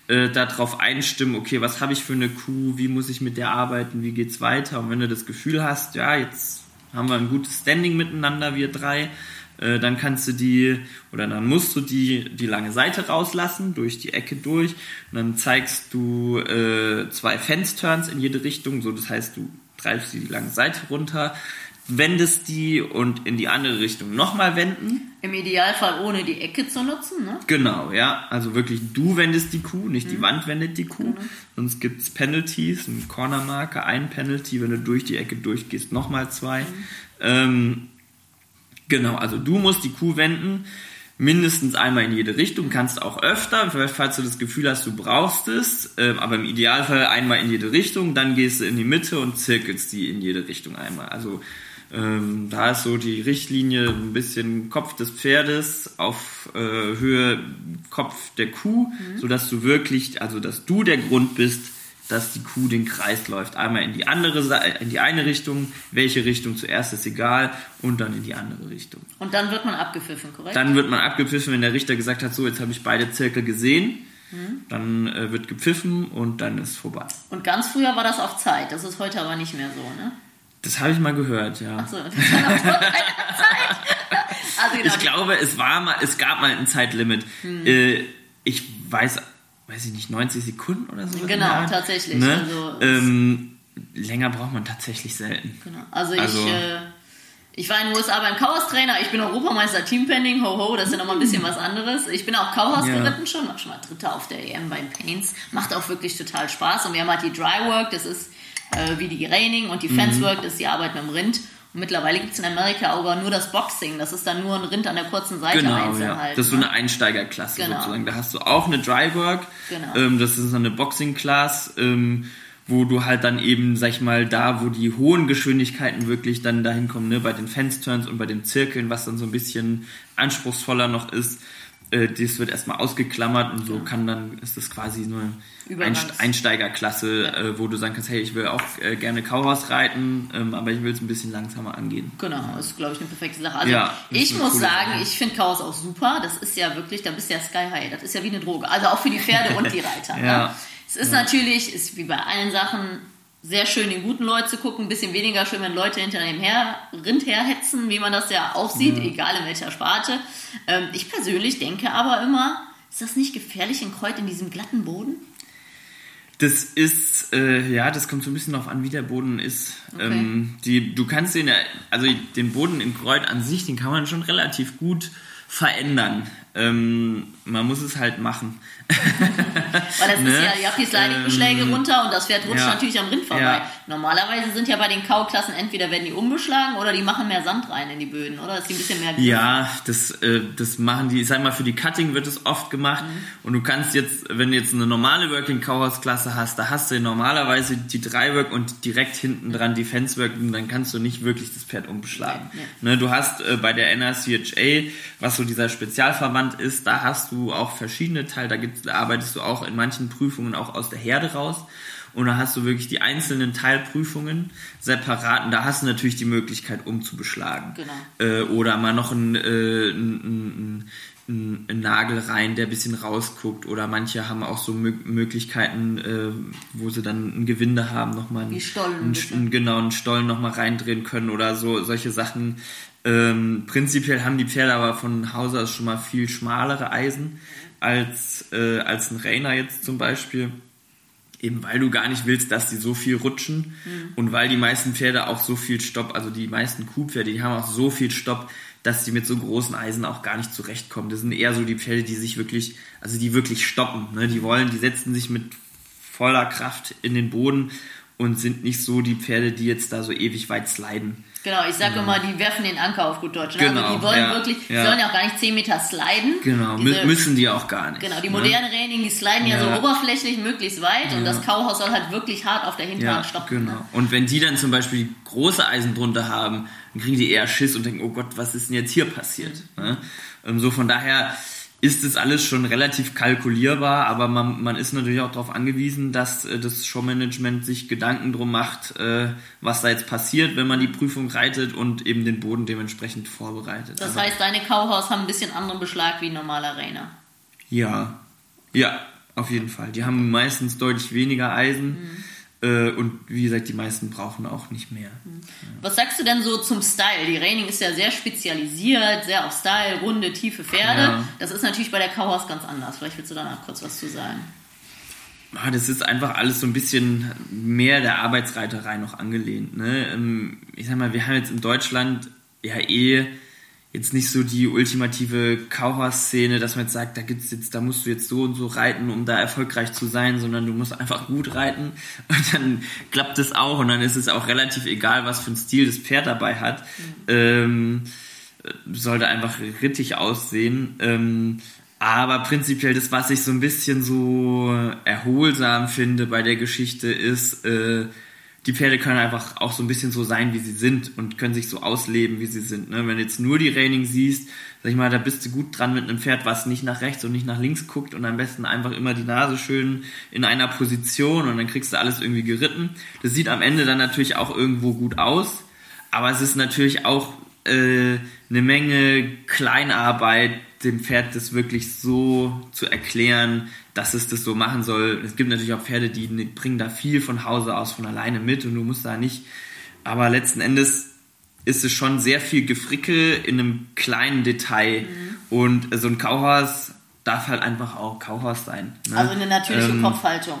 äh, darauf einstimmen, okay, was habe ich für eine Kuh, wie muss ich mit der arbeiten, wie geht's weiter? Und wenn du das Gefühl hast, ja, jetzt haben wir ein gutes Standing miteinander, wir drei, äh, dann kannst du die oder dann musst du die die lange Seite rauslassen durch die Ecke durch. Und dann zeigst du äh, zwei Fence-Turns in jede Richtung. So das heißt du treibst die lange Seite runter wendest die und in die andere Richtung nochmal wenden Im Idealfall ohne die Ecke zu nutzen, ne? Genau, ja. Also wirklich, du wendest die Kuh, nicht die Wand wendet die Kuh. Sonst gibt's Penalties, ein Cornermarker, ein Penalty, wenn du durch die Ecke durchgehst, nochmal zwei. Ähm, genau, also du musst die Kuh wenden, mindestens einmal in jede Richtung, kannst auch öfter, falls du das Gefühl hast, du brauchst es, ähm, aber im Idealfall einmal in jede Richtung, dann gehst du in die Mitte und zirkelst die in jede Richtung einmal. Also Ähm, da ist so die Richtlinie ein bisschen Kopf des Pferdes auf äh, Höhe Kopf der Kuh, mhm. sodass du wirklich, also dass du der Grund bist, dass die Kuh den Kreis läuft. Einmal in die andere in die eine Richtung, welche Richtung zuerst ist egal, und dann in die andere Richtung. Und dann wird man abgepfiffen, korrekt? Dann wird man abgepfiffen, wenn der Richter gesagt hat, so jetzt habe ich beide Zirkel gesehen. Mhm. Dann äh, wird gepfiffen und dann ist vorbei. Und ganz früher war das auf Zeit, das ist heute aber nicht mehr so, ne? Das habe ich mal gehört, ja. Ach so, das war noch Zeit. also genau. Ich glaube, es war mal, es gab mal ein Zeitlimit. Hm. Äh, ich weiß weiß ich nicht, 90 Sekunden oder so. Genau, tatsächlich. Ne? Also, ähm, länger braucht man tatsächlich selten. Genau. Also, also ich, äh, ich war in den USA beim Chaos-Trainer, ich bin Europameister Teampending, ho ho, das ist ja nochmal ein bisschen was anderes. Ich bin auch Chaos ja. geritten schon, war schon mal Dritter auf der EM beim Paints. Macht auch wirklich total Spaß. Und wir haben halt die Dry Work, das ist äh, wie die Reining und die Fence Work, das ist die Arbeit mit dem Rind. Und mittlerweile gibt es in Amerika aber nur das Boxing. Das ist dann nur ein Rind an der kurzen Seite genau, einzeln ja. halt. Das ist so ne? eine Einsteigerklasse genau. sozusagen. Da hast du auch eine Dry Work. Genau. Ähm, das ist eine Boxing-Class, ähm, wo du halt dann eben, sag ich mal, da, wo die hohen Geschwindigkeiten wirklich dann dahin kommen, ne, bei den Fence-Turns und bei den Zirkeln, was dann so ein bisschen anspruchsvoller noch ist, äh, das wird erstmal ausgeklammert und so kann dann, ist das quasi nur Übergangs. Einsteigerklasse, ja. äh, wo du sagen kannst, hey, ich will auch äh, gerne Kauhaus reiten, ähm, aber ich will es ein bisschen langsamer angehen. Genau, das ist, glaube ich, eine perfekte Sache. Also ja, ich muss sagen, Sache. ich finde Kauhaus auch super. Das ist ja wirklich, da bist du ja Sky High. Das ist ja wie eine Droge. Also auch für die Pferde und die Reiter. ja. Ne? Es ist natürlich, ist wie bei allen Sachen, sehr schön, den guten Leuten zu gucken, ein bisschen weniger schön, wenn Leute hinter dem her, Rind herhetzen, wie man das ja auch sieht, mhm. egal in welcher Sparte. Ähm, ich persönlich denke aber immer, ist das nicht gefährlich in Kreuz in diesem glatten Boden? Das ist, äh, ja, das kommt so ein bisschen darauf an, wie der Boden ist. Okay. Ähm, die, du kannst den, also den Boden in Kreuz an sich, den kann man schon relativ gut verändern. Ähm, man muss es halt machen. Weil das ne? ist ja, die Sliding-Beschläge ähm, runter und das Pferd rutscht ja. natürlich am Rind vorbei. Ja. Normalerweise sind ja bei den Kauklassen entweder werden die umbeschlagen oder die machen mehr Sand rein in die Böden, oder? Die ein bisschen mehr Griff. Ja, das, äh, das machen die, ich sag mal, für die Cutting wird es oft gemacht mhm. und du kannst jetzt, wenn du jetzt eine normale Working Cowhouse Klasse hast, da hast du normalerweise die Dreiwork und direkt hinten dran die Fencework und dann kannst du nicht wirklich das Pferd umbeschlagen. Ja. Ne, du hast äh, bei der NRCHA, was so dieser Spezialverband ist, da hast du auch verschiedene Teile, da, gibt's, da arbeitest du auch in manchen Prüfungen auch aus der Herde raus und da hast du wirklich die einzelnen Teilprüfungen separat und da hast du natürlich die Möglichkeit umzubeschlagen. Genau. Äh, oder mal noch ein, äh, ein, ein, ein, Nagel rein, der ein bisschen rausguckt oder manche haben auch so Mö Möglichkeiten, äh, wo sie dann ein Gewinde haben, nochmal einen, Stollen, einen, genau, einen Stollen nochmal reindrehen können oder so, solche Sachen. Ähm, prinzipiell haben die Pferde aber von Hause aus schon mal viel schmalere Eisen als, äh, als ein Rainer jetzt zum Beispiel eben weil du gar nicht willst, dass die so viel rutschen mhm. und weil die meisten Pferde auch so viel Stopp, also die meisten Kuhpferde, die haben auch so viel Stopp, dass die mit so großen Eisen auch gar nicht zurechtkommen. Das sind eher so die Pferde, die sich wirklich, also die wirklich stoppen. Ne? Die wollen, die setzen sich mit voller Kraft in den Boden und sind nicht so die Pferde, die jetzt da so ewig weit sliden. Genau, ich sage genau. immer, die werfen den Anker auf gut Deutsch. Ne? Genau, also die wollen ja, wirklich, die sollen ja auch gar nicht 10 Meter sliden. Genau, Diese, müssen die auch gar nicht. Genau, die ne? modernen ne? Raining, die sliden ja. ja. so oberflächlich möglichst weit und das Kauhaus soll halt wirklich hart auf der Hinterhand stoppen. Genau. Ne? Und wenn die dann zum Beispiel große Eisen drunter haben, dann kriegen die eher Schiss und denken, oh Gott, was ist denn jetzt hier passiert? Mhm. Ne? So von daher ist es alles schon relativ kalkulierbar, aber man, man ist natürlich auch darauf angewiesen, dass äh, das Showmanagement sich Gedanken drum macht, äh, was da jetzt passiert, wenn man die Prüfung reitet und eben den Boden dementsprechend vorbereitet. Das aber heißt, deine Cowhouse haben ein bisschen anderen Beschlag wie ein normaler Rainer. Ja, ja, auf jeden Fall. Die haben meistens deutlich weniger Eisen. Mhm und wie gesagt, die meisten brauchen auch nicht mehr. Mhm. Was sagst du denn so zum Style? Die Raining ist ja sehr spezialisiert, sehr auf Style, runde, tiefe Pferde. Ja. Das ist natürlich bei der Cowhouse ganz anders. Vielleicht willst du danach kurz was zu sagen. Ah, das ist einfach alles so ein bisschen mehr der Arbeitsreiterei noch angelehnt. Ne? Ähm, ich sag mal, wir haben jetzt in Deutschland ja eh jetzt nicht so die ultimative Kauhorst-Szene, dass man jetzt sagt, da gibt's jetzt, da musst du jetzt so und so reiten, um da erfolgreich zu sein, sondern du musst einfach gut reiten und dann klappt es auch und dann ist es auch relativ egal, was für ein Stil das Pferd dabei hat. Mhm. Ähm, sollte einfach rittig aussehen. Ähm, aber prinzipiell das, was ich so ein bisschen so erholsam finde bei der Geschichte, ist, äh, die Pferde können einfach auch so ein bisschen so sein, wie sie sind und können sich so ausleben, wie sie sind. Ne? Wenn du jetzt nur die Reining siehst, sag ich mal, da bist du gut dran mit einem Pferd, was nicht nach rechts und nicht nach links guckt und am besten einfach immer die Nase schön in einer Position und dann kriegst du alles irgendwie geritten. Das sieht am Ende dann natürlich auch irgendwo gut aus, aber es ist natürlich auch äh, eine Menge Kleinarbeit, dem Pferd das wirklich so zu erklären, dass es das so machen soll. Es gibt natürlich auch Pferde, die bringen da viel von Hause aus von alleine mit und du musst da nicht. Aber letzten Endes ist es schon sehr viel Gefrickel in einem kleinen Detail. Mhm. Und so ein Kauhaus darf halt einfach auch Kauhaus sein. Ne? Also eine natürliche ähm, Kopfhaltung.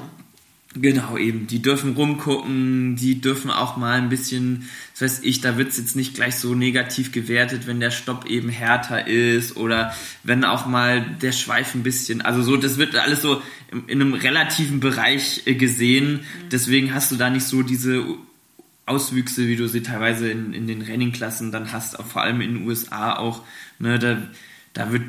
Genau, eben. Die dürfen rumgucken, die dürfen auch mal ein bisschen, das weiß ich, da wird's jetzt nicht gleich so negativ gewertet, wenn der Stopp eben härter ist oder wenn auch mal der Schweif ein bisschen, also so, das wird alles so in, in einem relativen Bereich äh, gesehen. Mhm. Deswegen hast du da nicht so diese Auswüchse, wie du sie teilweise in, in den Renningklassen dann hast, auch vor allem in den USA auch, ne, da, da wird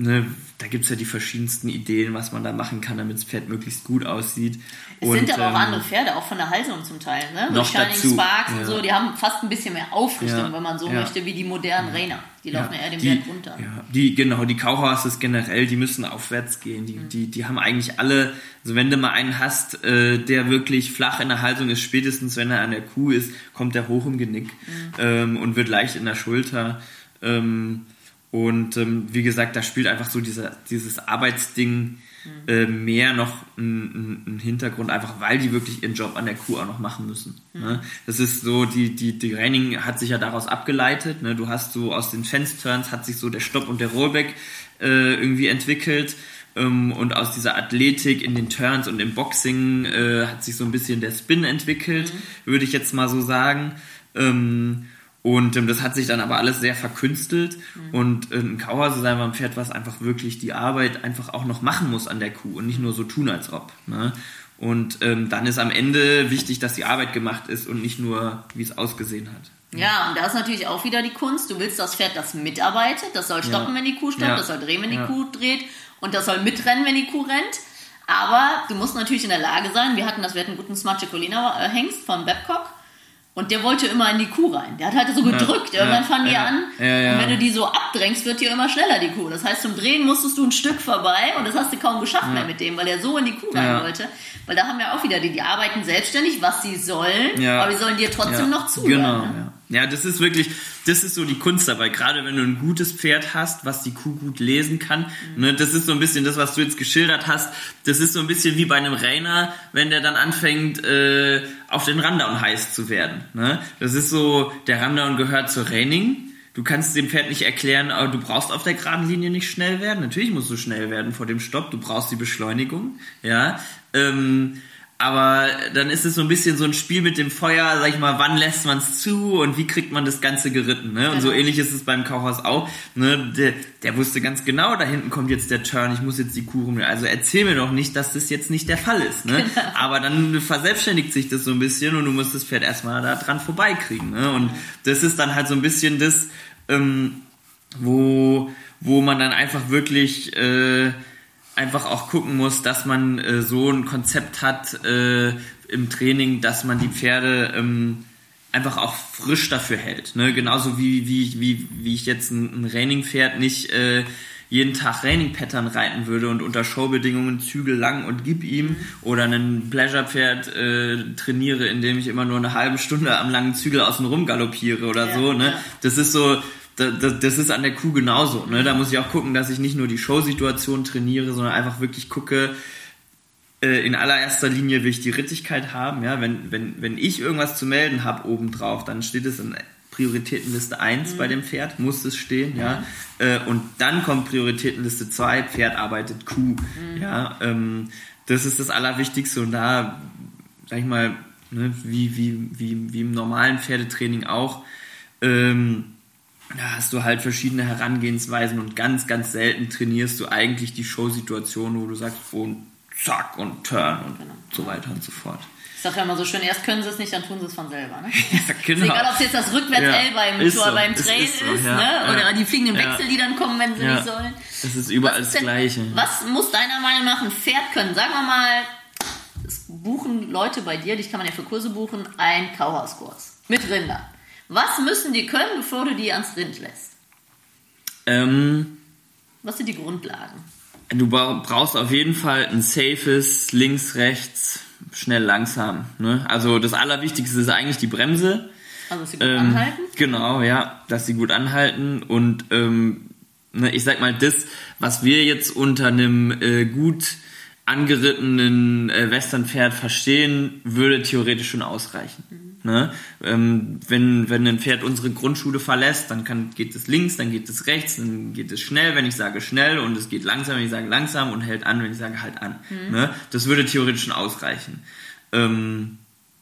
ne, da gibt es ja die verschiedensten Ideen, was man da machen kann, damit das Pferd möglichst gut aussieht. Es und, sind aber ähm, auch andere Pferde, auch von der Haltung zum Teil, ne? Noch Shining dazu, Sparks ja. und so, die haben fast ein bisschen mehr Aufrichtung, ja, wenn man so ja. möchte, wie die modernen Rainer. Die laufen ja eher dem Pferd runter. Ja, die, genau, die Kauhorses generell, die müssen aufwärts gehen. Die, mhm. die, die haben eigentlich alle, also wenn du mal einen hast, äh, der wirklich flach in der Haltung ist, spätestens wenn er an der Kuh ist, kommt er hoch im Genick mhm. ähm, und wird leicht in der Schulter. Ähm, und ähm, wie gesagt, da spielt einfach so dieser, dieses Arbeitsding äh, mehr noch einen Hintergrund, einfach weil die wirklich ihren Job an der Kuh auch noch machen müssen. Mhm. Ne? Das ist so, die, die, die Training hat sich ja daraus abgeleitet. Ne? Du hast so aus den Fence-Turns hat sich so der Stopp und der Rollback äh, irgendwie entwickelt. Ähm, und aus dieser Athletik in den Turns und im Boxing äh, hat sich so ein bisschen der Spin entwickelt, mhm. würde ich jetzt mal so sagen. Ähm, und ähm, das hat sich dann aber alles sehr verkünstelt. Mhm. Und äh, ein Kauhase ist einfach ein Pferd, was einfach wirklich die Arbeit einfach auch noch machen muss an der Kuh und nicht nur so tun, als ob. Ne? Und ähm, dann ist am Ende wichtig, dass die Arbeit gemacht ist und nicht nur, wie es ausgesehen hat. Ja, und da ist natürlich auch wieder die Kunst. Du willst das Pferd, das mitarbeitet. Das soll stoppen, ja. wenn die Kuh stoppt. Ja. Das soll drehen, wenn ja. die Kuh dreht. Und das soll mitrennen, wenn die Kuh rennt. Aber du musst natürlich in der Lage sein. Wir hatten das, wir hatten einen guten Smart äh, Hengst von Babcock. Und der wollte immer in die Kuh rein. Der hat halt so gedrückt. Ja, Irgendwann fangen die ja, an. Ja, und wenn du die so abdrängst, wird die immer schneller, die Kuh. Das heißt, zum Drehen musstest du ein Stück vorbei und das hast du kaum geschafft mehr mit dem, weil er so in die Kuh rein wollte. Weil da haben wir auch wieder die, die arbeiten selbstständig, was sie sollen, aber die sollen dir trotzdem noch zuhören. Genau, ne? Ja, das ist wirklich, das ist so die Kunst dabei. Gerade wenn du ein gutes Pferd hast, was die Kuh gut lesen kann. Mhm. Ne, das ist so ein bisschen das, was du jetzt geschildert hast. Das ist so ein bisschen wie bei einem Rainer, wenn der dann anfängt, äh, auf den Rundown heiß zu werden. Ne? Das ist so, der Rundown gehört zur Reining. Du kannst dem Pferd nicht erklären, aber du brauchst auf der geraden Linie nicht schnell werden. Natürlich musst du schnell werden vor dem Stopp. Du brauchst die Beschleunigung. Ja. Ähm, aber dann ist es so ein bisschen so ein Spiel mit dem Feuer, sag ich mal, wann lässt man es zu und wie kriegt man das Ganze geritten, ne? Und so genau. ähnlich ist es beim Kauhaus auch, ne? Der, der, wusste ganz genau, da hinten kommt jetzt der Turn, ich muss jetzt die Kuh rum. Also erzähl mir doch nicht, dass das jetzt nicht der Fall ist, ne? Genau. Aber dann verselbstständigt sich das so ein bisschen und du musst das Pferd erstmal da dran vorbeikriegen, ne? Und das ist dann halt so ein bisschen das, ähm, wo, wo man dann einfach wirklich, äh, einfach auch gucken muss, dass man äh, so ein Konzept hat äh, im Training, dass man die Pferde ähm, einfach auch frisch dafür hält. Ne? Genauso wie, wie, wie, wie ich jetzt ein, ein Raining-Pferd nicht äh, jeden Tag Raining-Pattern reiten würde und unter Showbedingungen Zügel lang und gib ihm oder ein Pleasure-Pferd äh, trainiere, indem ich immer nur eine halbe Stunde am langen Zügel außen rum galoppiere oder ja, so. Ne? Ja. Das ist so, das ist an der Kuh genauso. Ne? Da muss ich auch gucken, dass ich nicht nur die Showsituation trainiere, sondern einfach wirklich gucke, äh, in allererster Linie will ich die Rittigkeit haben. Ja? Wenn, wenn, wenn ich irgendwas zu melden habe obendrauf, dann steht es in Prioritätenliste 1 mhm. bei dem Pferd, muss es stehen. Ja? ja. Äh, und dann kommt Prioritätenliste 2, Pferd arbeitet Kuh. Mhm. Ja? Ähm, das ist das Allerwichtigste und da, sag ich mal, ne, wie, wie, wie, wie im normalen Pferdetraining auch, ähm, da hast du halt verschiedene Herangehensweisen und ganz, ganz selten trainierst du eigentlich die Showsituation, wo du sagst, und zack und turn und genau. so weiter und so fort. Ich sage ja immer so schön, erst können sie es nicht, dann tun sie es von selber. Ne? Ja, genau. Ist egal, ob es jetzt das Rückwärts-L ja, beim, so. beim Trail ist, ist so, ja, ne? oder die fliegenden Wechsel, die dann kommen, wenn sie nicht sollen. Das ist überall das Gleiche. Was muss deiner Meinung nach ein Pferd können? Sagen wir mal, es buchen Leute bei dir, dich kann man ja für Kurse buchen, einen Kauhauskurs mit Rindern. Was müssen die können, bevor du die ans Rind lässt? Ähm, Was sind die Grundlagen? du bra- brauchst auf jeden Fall ein safes links, rechts, schnell, langsam. Ne? Also das Allerwichtigste ist eigentlich die Bremse. Also, dass sie gut Ähm, anhalten? Genau, ja, dass sie gut anhalten und ähm, ne, ich sag mal, das, was wir jetzt unter einem äh, gut angerittenen äh, Westernpferd verstehen, würde theoretisch schon ausreichen. Ne? Ähm, wenn, wenn ein Pferd unsere Grundschule verlässt, dann kann, geht es links, dann geht es rechts, dann geht es schnell, wenn ich sage schnell und es geht langsam, wenn ich sage langsam und hält an, wenn ich sage halt an. Ne? Das würde theoretisch schon ausreichen. Ähm,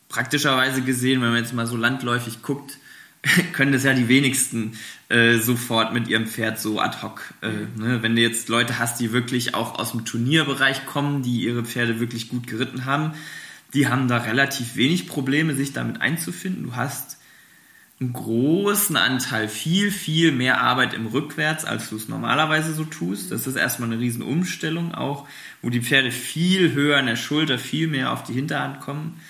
praktischerweise gesehen, wenn man jetzt mal so landläufig guckt, können das ja die wenigsten äh, sofort mit ihrem Pferd so ad hoc. Äh, ne? Wenn du jetzt Leute hast, die wirklich auch aus dem Turnierbereich kommen, die ihre Pferde wirklich gut geritten haben, die haben da relativ wenig Probleme, sich damit einzufinden. Du hast einen großen Anteil, viel, viel mehr Arbeit im Rückwärts, als du es normalerweise so tust. Das ist erstmal eine riesen Umstellung auch, wo die Pferde viel höher an der Schulter, viel mehr auf die Hinterhand kommen.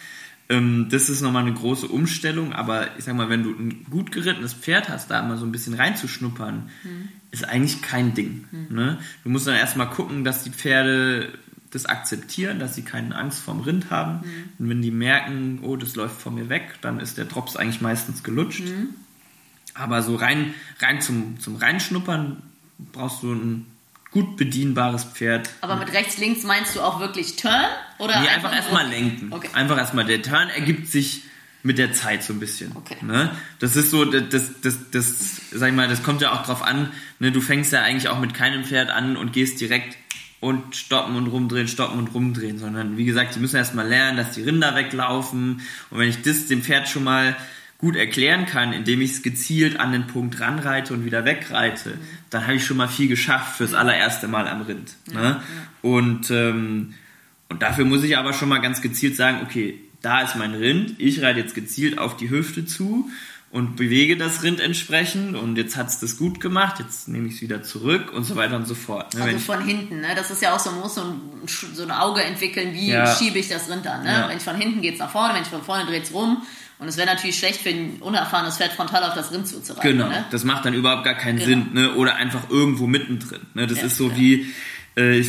Ähm, das ist nochmal eine große Umstellung, aber ich sag mal, wenn du ein gut gerittenes Pferd hast, da mal so ein bisschen reinzuschnuppern, ist eigentlich kein Ding. Ne? Du musst dann erstmal gucken, dass die Pferde das akzeptieren, dass sie keine Angst vorm Rind haben. Und wenn die merken, oh, das läuft vor mir weg, dann ist der Drops eigentlich meistens gelutscht. Aber so rein, rein zum, zum Reinschnuppern brauchst du ein gut bedienbares Pferd. Aber mit rechts, links meinst du auch wirklich Turn? Oder Nee, einfach nur- erstmal lenken. Okay. Einfach erstmal. Der Turn ergibt sich mit der Zeit so ein bisschen. Okay. Ne? Das ist so, das, das, das, das, sag ich mal, das kommt ja auch drauf an, ne? du fängst ja eigentlich auch mit keinem Pferd an und gehst direkt und stoppen und rumdrehen, stoppen und rumdrehen, sondern wie gesagt, sie müssen erstmal lernen, dass die Rinder weglaufen und wenn ich das dem Pferd schon mal gut erklären kann, indem ich es gezielt an den Punkt ranreite und wieder wegreite, dann habe ich schon mal viel geschafft fürs allererste Mal am Rind. Ne? Und, ähm, und dafür muss ich aber schon mal ganz gezielt sagen, okay, da ist mein Rind, ich reite jetzt gezielt auf die Hüfte zu und bewege das Rind entsprechend und jetzt hat es das gut gemacht, jetzt nehme ich es wieder zurück und so weiter und so fort. Ne? Also Wenn von hinten, ne? Das ist ja auch so, man muss so ein, so ein Auge entwickeln, wie Ja. schiebe ich das Rind an. Ne? Ja. Wenn ich von hinten geht's nach vorne, wenn ich von vorne dreht's rum. Und es wäre natürlich schlecht für ein unerfahrenes Pferd frontal auf das Rind zuzureiten. Genau, Ne? das macht dann überhaupt gar keinen Genau. Sinn, ne? Oder einfach irgendwo mittendrin. Ne? Das Ja, ist so wie, äh, ich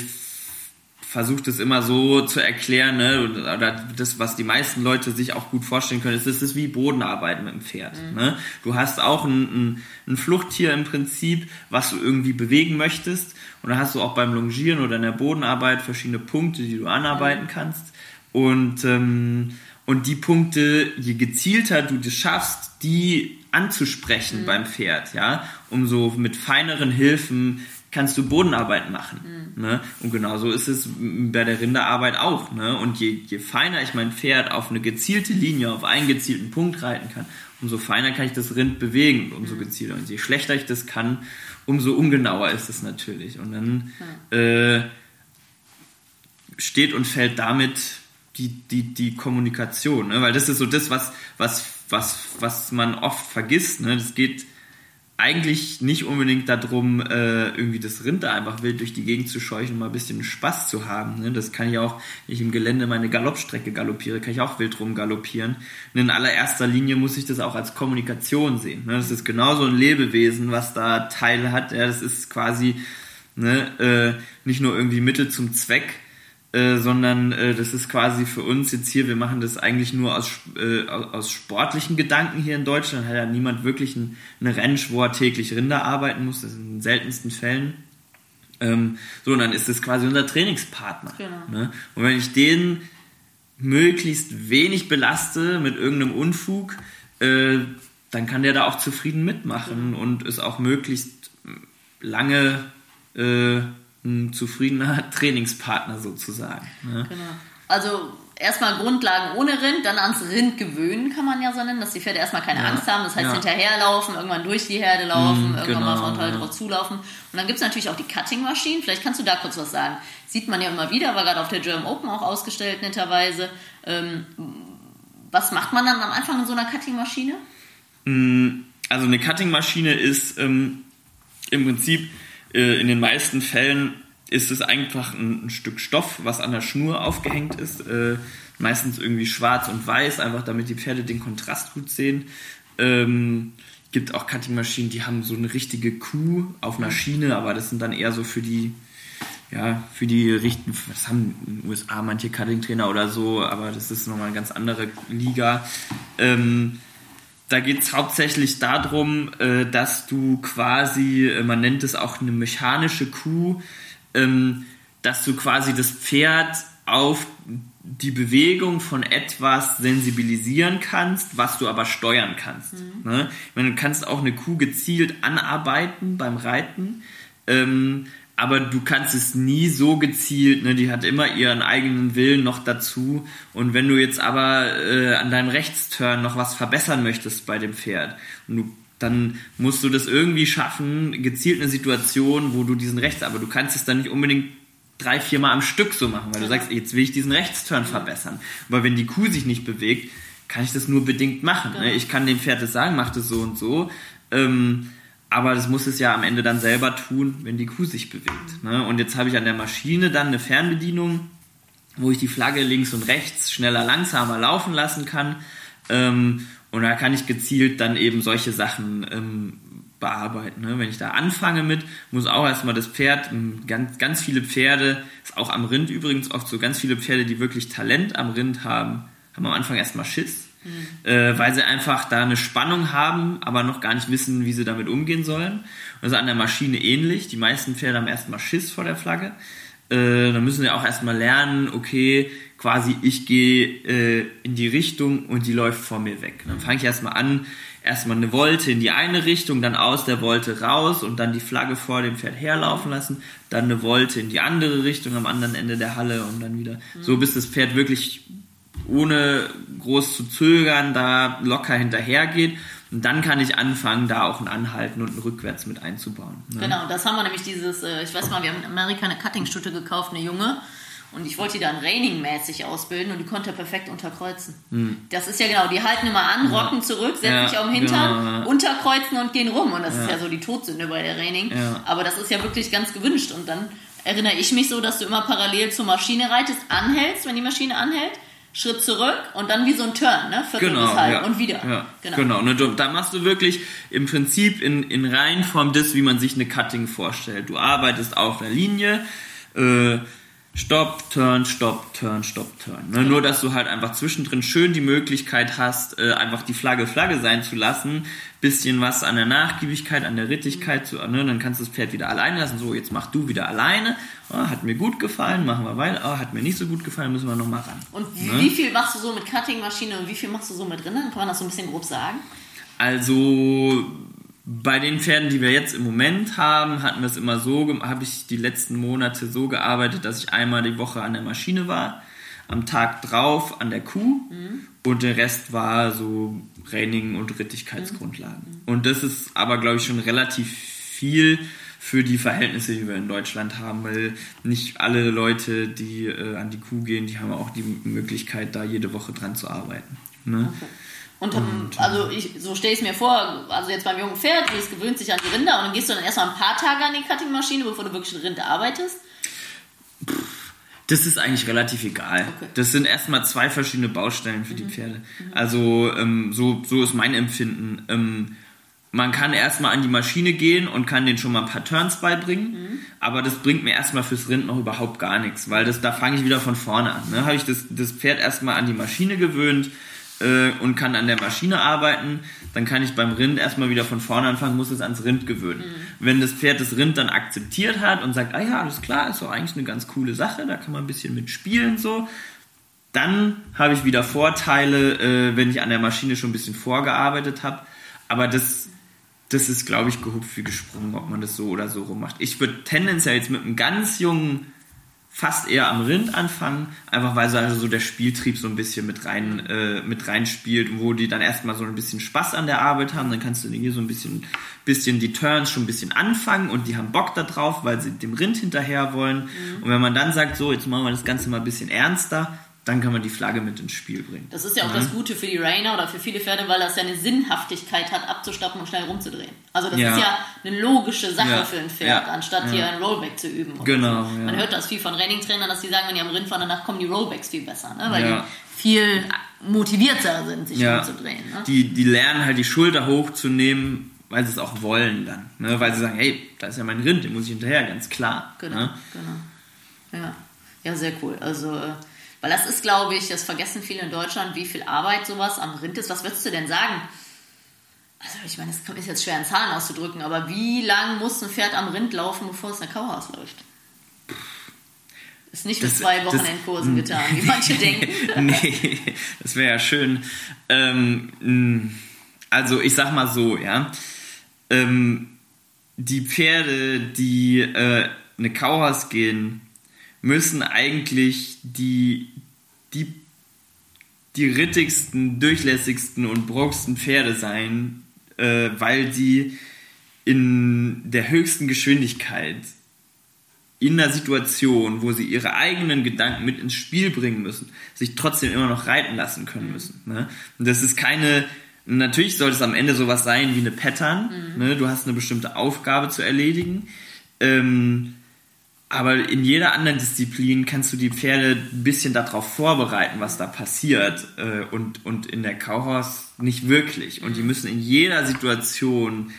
versuche das immer so zu erklären, ne? Oder das, was die meisten Leute sich auch gut vorstellen können, ist, das ist wie Bodenarbeiten mit dem Pferd. Mhm. Ne? Du hast auch ein, ein, ein Fluchttier im Prinzip, was du irgendwie bewegen möchtest. Und dann hast du auch beim Longieren oder in der Bodenarbeit verschiedene Punkte, die du anarbeiten Mhm. kannst. Und ähm, und die Punkte, je gezielter du das schaffst, die anzusprechen beim Pferd, ja, umso mit feineren Hilfen kannst du Bodenarbeit machen. Ne? Und genauso ist es bei der Rinderarbeit auch. Ne? Und je, je feiner ich mein Pferd auf eine gezielte Linie, auf einen gezielten Punkt reiten kann, umso feiner kann ich das Rind bewegen, umso gezielter. Und je schlechter ich das kann, umso ungenauer ist es natürlich. Und dann äh, steht und fällt damit die, die, die Kommunikation, ne? weil das ist so das, was, was, was, was man oft vergisst. Ne? Das geht eigentlich nicht unbedingt darum, äh, irgendwie das Rind da einfach wild durch die Gegend zu scheuchen und mal ein bisschen Spaß zu haben. Ne? Das kann ich auch, wenn ich im Gelände meine Galoppstrecke galoppiere, kann ich auch wild rum galoppieren. Und in allererster Linie muss ich das auch als Kommunikation sehen. Ne? Das ist genauso ein Lebewesen, was da Teile hat. Ja, das ist quasi ne, äh, nicht nur irgendwie Mittel zum Zweck, äh, sondern äh, das ist quasi für uns jetzt hier, wir machen das eigentlich nur aus, äh, aus, sportlichen Gedanken hier in Deutschland. Hat ja niemand wirklich ein, eine Ranch, wo er täglich Rinder arbeiten muss, das ist in den seltensten Fällen. Ähm, so, und dann ist das quasi unser Trainingspartner. Genau. Ne? Und wenn ich den möglichst wenig belaste mit irgendeinem Unfug, äh, dann kann der da auch zufrieden mitmachen und ist auch möglichst lange äh, ein zufriedener Trainingspartner sozusagen. Ne? Genau. Also erstmal Grundlagen ohne Rind, dann ans Rind gewöhnen, kann man ja so nennen, dass die Pferde erstmal keine Ja. Angst haben. Das heißt, Ja. hinterherlaufen, irgendwann durch die Herde laufen, Mm, irgendwann mal genau, frontal ja. drauf zulaufen. Und dann gibt es natürlich auch die Cutting-Maschinen. Vielleicht kannst du da kurz was sagen. Sieht man ja immer wieder, war gerade auf der German Open auch ausgestellt, netterweise. Ähm, was macht man dann am Anfang in so einer Cutting-Maschine? Also eine Cutting-Maschine ist ähm, im Prinzip in den meisten Fällen ist es einfach ein, ein, Stück Stoff, was an der Schnur aufgehängt ist. Äh, meistens irgendwie schwarz und weiß, einfach damit die Pferde den Kontrast gut sehen. Ähm, gibt auch Cutting-Maschinen, die haben so eine richtige Kuh auf einer Schiene, aber das sind dann eher so für die, ja, für die richten, das haben in den USA manche Cutting-Trainer oder so, aber das ist nochmal eine ganz andere Liga. Ähm, da geht es hauptsächlich darum, äh, dass du quasi, äh, man nennt es auch eine mechanische Kuh, ähm, dass du quasi das Pferd auf die Bewegung von etwas sensibilisieren kannst, was du aber steuern kannst. Mhm. Ne? Meine, du kannst auch eine Kuh gezielt anarbeiten beim Reiten, ähm, aber du kannst es nie so gezielt, ne? die hat immer ihren eigenen Willen noch dazu. Und wenn du jetzt aber äh, an deinem Rechtsturn noch was verbessern möchtest bei dem Pferd, du, dann musst du das irgendwie schaffen, gezielt eine Situation, wo du diesen Rechts, aber du kannst es dann nicht unbedingt drei, vier Mal am Stück so machen, weil du sagst, jetzt will ich diesen Rechtsturn verbessern. Aber wenn die Kuh sich nicht bewegt, kann ich das nur bedingt machen. Ne? Ich kann dem Pferd das sagen, mach das so und so. Ähm, aber das muss es ja am Ende dann selber tun, wenn die Kuh sich bewegt. Ne? Und jetzt habe ich an der Maschine dann eine Fernbedienung, wo ich die Flagge links und rechts schneller, langsamer laufen lassen kann. Ähm, und da kann ich gezielt dann eben solche Sachen ähm, bearbeiten. Ne? Wenn ich da anfange mit, muss auch erstmal das Pferd, ganz, ganz viele Pferde, ist auch am Rind übrigens oft so, ganz viele Pferde, die wirklich Talent am Rind haben, haben am Anfang erstmal Schiss, äh, weil sie einfach da eine Spannung haben, aber noch gar nicht wissen, wie sie damit umgehen sollen. Das ist an der Maschine ähnlich. Die meisten Pferde haben erstmal Schiss vor der Flagge. Äh, dann müssen sie auch erstmal lernen, okay, quasi ich gehe äh, in die Richtung und die läuft vor mir weg. Dann fange ich erstmal an, erstmal eine Wolte in die eine Richtung, dann aus der Wolte raus und dann die Flagge vor dem Pferd herlaufen lassen, dann eine Wolte in die andere Richtung am anderen Ende der Halle und dann wieder mhm. so, bis das Pferd wirklich ohne groß zu zögern da locker hinterhergeht. Und dann kann ich anfangen, da auch ein Anhalten und ein Rückwärts mit einzubauen. Ne? Genau, das haben wir nämlich dieses, äh, ich weiß mal, wir haben in Amerika eine Cutting-Stute gekauft, eine junge. Und ich wollte die dann Raining-mäßig ausbilden und die konnte perfekt unterkreuzen. Hm. Das ist ja genau, die halten immer an, rocken zurück, setzen ja, sich auf den Hintern, genau, ja. unterkreuzen und gehen rum. Und das ja. ist ja so die Todsünde bei der Raining. Aber das ist ja wirklich ganz gewünscht. Und dann erinnere ich mich so, dass du immer parallel zur Maschine reitest, anhältst, wenn die Maschine anhält, Schritt zurück und dann wie so ein Turn, ne? Viertel genau, bis halb und wieder. Ja, genau. genau. Und da machst du wirklich im Prinzip in, in Reihenform das, wie man sich eine Cutting vorstellt. Du arbeitest auf der Linie, äh, Stopp, Turn, Stopp, Turn, Stopp, Turn. Ne? Nur, dass du halt einfach zwischendrin schön die Möglichkeit hast, äh, einfach die Flagge Flagge sein zu lassen. Bisschen was an der Nachgiebigkeit, an der Rittigkeit zu, ne? dann kannst du das Pferd wieder alleine lassen. So, jetzt mach du wieder alleine. Oh, hat mir gut gefallen, machen wir weiter. Oh, hat mir nicht so gut gefallen, müssen wir nochmal ran. Und wie, ne? wie viel machst du so mit Cutting-Maschine und wie viel machst du so mit drinnen? Kann man das so ein bisschen grob sagen? Also, bei den Pferden, die wir jetzt im Moment haben, hatten wir es immer so, habe ich die letzten Monate so gearbeitet, dass ich einmal die Woche an der Maschine war, am Tag drauf an der Kuh mhm. und der Rest war so Training und Rittigkeitsgrundlagen. Mhm. Und das ist aber, glaube ich, schon relativ viel für die Verhältnisse, die wir in Deutschland haben, weil nicht alle Leute, die äh, an die Kuh gehen, die haben auch die Möglichkeit, da jede Woche dran zu arbeiten. Ne? Okay. Und, und also ich, so stelle ich es mir vor, also jetzt beim jungen Pferd, es gewöhnt sich an die Rinder und dann gehst du dann erstmal ein paar Tage an die Cuttingmaschine, bevor du wirklich ein Rind arbeitest? Das ist eigentlich relativ egal. Okay. Das sind erstmal zwei verschiedene Baustellen für mhm. die Pferde. Mhm. Also ähm, so, so ist mein Empfinden. Ähm, man kann erstmal an die Maschine gehen und kann den schon mal ein paar Turns beibringen, mhm. aber das bringt mir erstmal fürs Rind noch überhaupt gar nichts, weil das, da fange ich wieder von vorne an. Ne? Habe ich das, das Pferd erstmal an die Maschine gewöhnt, äh, und kann an der Maschine arbeiten, dann kann ich beim Rind erstmal wieder von vorne anfangen, muss es ans Rind gewöhnen. Mhm. Wenn das Pferd das Rind dann akzeptiert hat und sagt, ah ja, alles klar, ist doch eigentlich eine ganz coole Sache, da kann man ein bisschen mitspielen so, dann habe ich wieder Vorteile, äh, wenn ich an der Maschine schon ein bisschen vorgearbeitet habe. Aber das, das ist, glaube ich, gehupft wie gesprungen, ob man das so oder so rum macht. Ich würde tendenziell jetzt mit einem ganz jungen fast eher am Rind anfangen, einfach weil also so der Spieltrieb so ein bisschen mit rein äh, mit reinspielt, wo die dann erstmal so ein bisschen Spaß an der Arbeit haben, dann kannst du hier so ein bisschen bisschen die Turns schon ein bisschen anfangen und die haben Bock da drauf, weil sie dem Rind hinterher wollen. Mhm. Und wenn man dann sagt, so jetzt machen wir das Ganze mal ein bisschen ernster, dann kann man die Flagge mit ins Spiel bringen. Das ist ja auch das Gute für die Rainer oder für viele Pferde, weil das ja eine Sinnhaftigkeit hat, abzustappen und schnell rumzudrehen. Also das Ja. ist ja eine logische Sache Ja. für ein Pferd, Ja. anstatt Ja. hier ein Rollback zu üben. Genau, So. ja. Man hört das viel von Renningtrainern, dass die sagen, wenn die am Rind fahren, danach kommen die Rollbacks viel besser, ne? weil Ja. die viel motivierter sind, sich Ja. rumzudrehen. Ne? Die, die lernen halt die Schulter hochzunehmen, weil sie es auch wollen dann. Ne? Weil sie sagen, hey, da ist ja mein Rind, den muss ich hinterher, ganz klar. Genau, Ne? genau. Ja. ja, sehr cool. Also, äh, weil das ist, glaube ich, das vergessen viele in Deutschland, wie viel Arbeit sowas am Rind ist. Was würdest du denn sagen? Also, ich meine, das ist jetzt schwer in Zahlen auszudrücken, aber wie lang muss ein Pferd am Rind laufen, bevor es eine Kauhaus läuft? Ist nicht mit Das- zwei das- Wochenendkursen getan, wie manche denken. nee, das wäre ja schön. Ähm, also ich sag mal so, ja. Ähm, die Pferde, die äh, eine Kauhaus gehen, müssen eigentlich die, die, die rittigsten, durchlässigsten und bruchsten Pferde sein, äh, weil sie in der höchsten Geschwindigkeit in einer Situation, wo sie ihre eigenen Gedanken mit ins Spiel bringen müssen, sich trotzdem immer noch reiten lassen können müssen. Ne? Und das ist keine, natürlich sollte es am Ende sowas sein wie eine Pattern. Ne? Du hast eine bestimmte Aufgabe zu erledigen. Ähm, aber in jeder anderen Disziplin kannst du die Pferde ein bisschen darauf vorbereiten, was da passiert. Äh, und, und in der Kauhaus nicht wirklich. Und die müssen in jeder Situation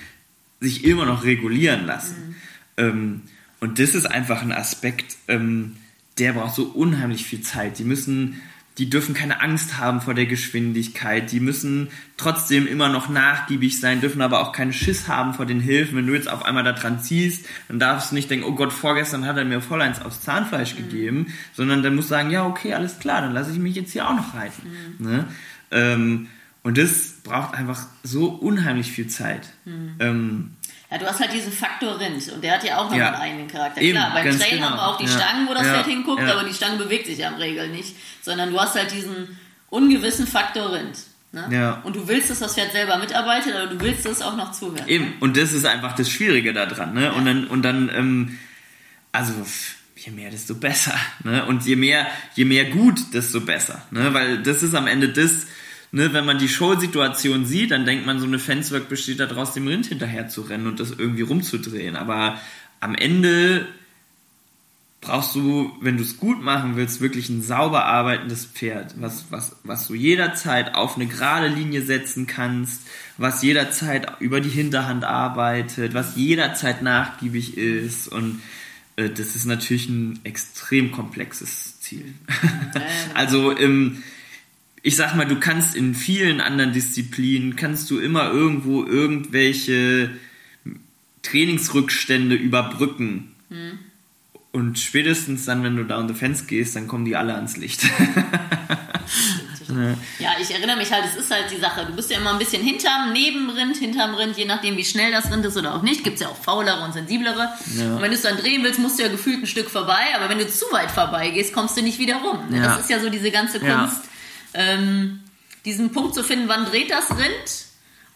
sich immer noch regulieren lassen. Ähm, und das ist einfach ein Aspekt, ähm, der braucht so unheimlich viel Zeit. Die müssen, die dürfen keine Angst haben vor der Geschwindigkeit. Die müssen trotzdem immer noch nachgiebig sein, dürfen aber auch keinen Schiss haben vor den Hilfen. Wenn du jetzt auf einmal da dran ziehst, dann darfst du nicht denken, oh Gott, vorgestern hat er mir voll eins aufs Zahnfleisch gegeben, sondern dann musst du sagen, ja, okay, alles klar, dann lasse ich mich jetzt hier auch noch reiten. Ne? Ähm, und das braucht einfach so unheimlich viel Zeit. Ähm, Ja, du hast halt diesen Faktor Rind und der hat ja auch noch Ja. einen eigenen Charakter. Eben, Klar, beim Trail genau. haben wir auch die Ja. Stangen, wo das Ja. Pferd hinguckt, aber die Stange bewegt sich ja im Regel nicht, sondern du hast halt diesen ungewissen Faktor Rind. Ne? Ja. Und du willst, dass das Pferd selber mitarbeitet, aber du willst es auch noch zuhören. Eben, und das ist einfach das Schwierige daran, ne? Und dann, und dann, ähm, also je mehr, desto besser, ne? Und je mehr, je mehr gut, desto besser, ne? Weil das ist am Ende das, ne, wenn man die Show-Situation sieht, dann denkt man, so eine Fenswork besteht daraus, dem Rind hinterher zu rennen und das irgendwie rumzudrehen. Aber am Ende brauchst du, wenn du es gut machen willst, wirklich ein sauber arbeitendes Pferd, was, was, was du jederzeit auf eine gerade Linie setzen kannst, was jederzeit über die Hinterhand arbeitet, was jederzeit nachgiebig ist und äh, das ist natürlich ein extrem komplexes Ziel. also ähm, ich sag mal, du kannst in vielen anderen Disziplinen, kannst du immer irgendwo irgendwelche Trainingsrückstände überbrücken. Und spätestens dann, wenn du da on the fence gehst, dann kommen die alle ans Licht. Ja, ich erinnere mich halt, es ist halt die Sache. Du bist ja immer ein bisschen hinterm, neben Rind, hinterm Rind, je nachdem, wie schnell das Rind ist oder auch nicht. Gibt es ja auch faulere und sensiblere. Ja. Und wenn du es dann drehen willst, musst du ja gefühlt ein Stück vorbei. Aber wenn du zu weit vorbei gehst, kommst du nicht wieder rum. Ja. Das ist ja so diese ganze Ja. Ähm, diesen Punkt zu finden, wann dreht das Rind,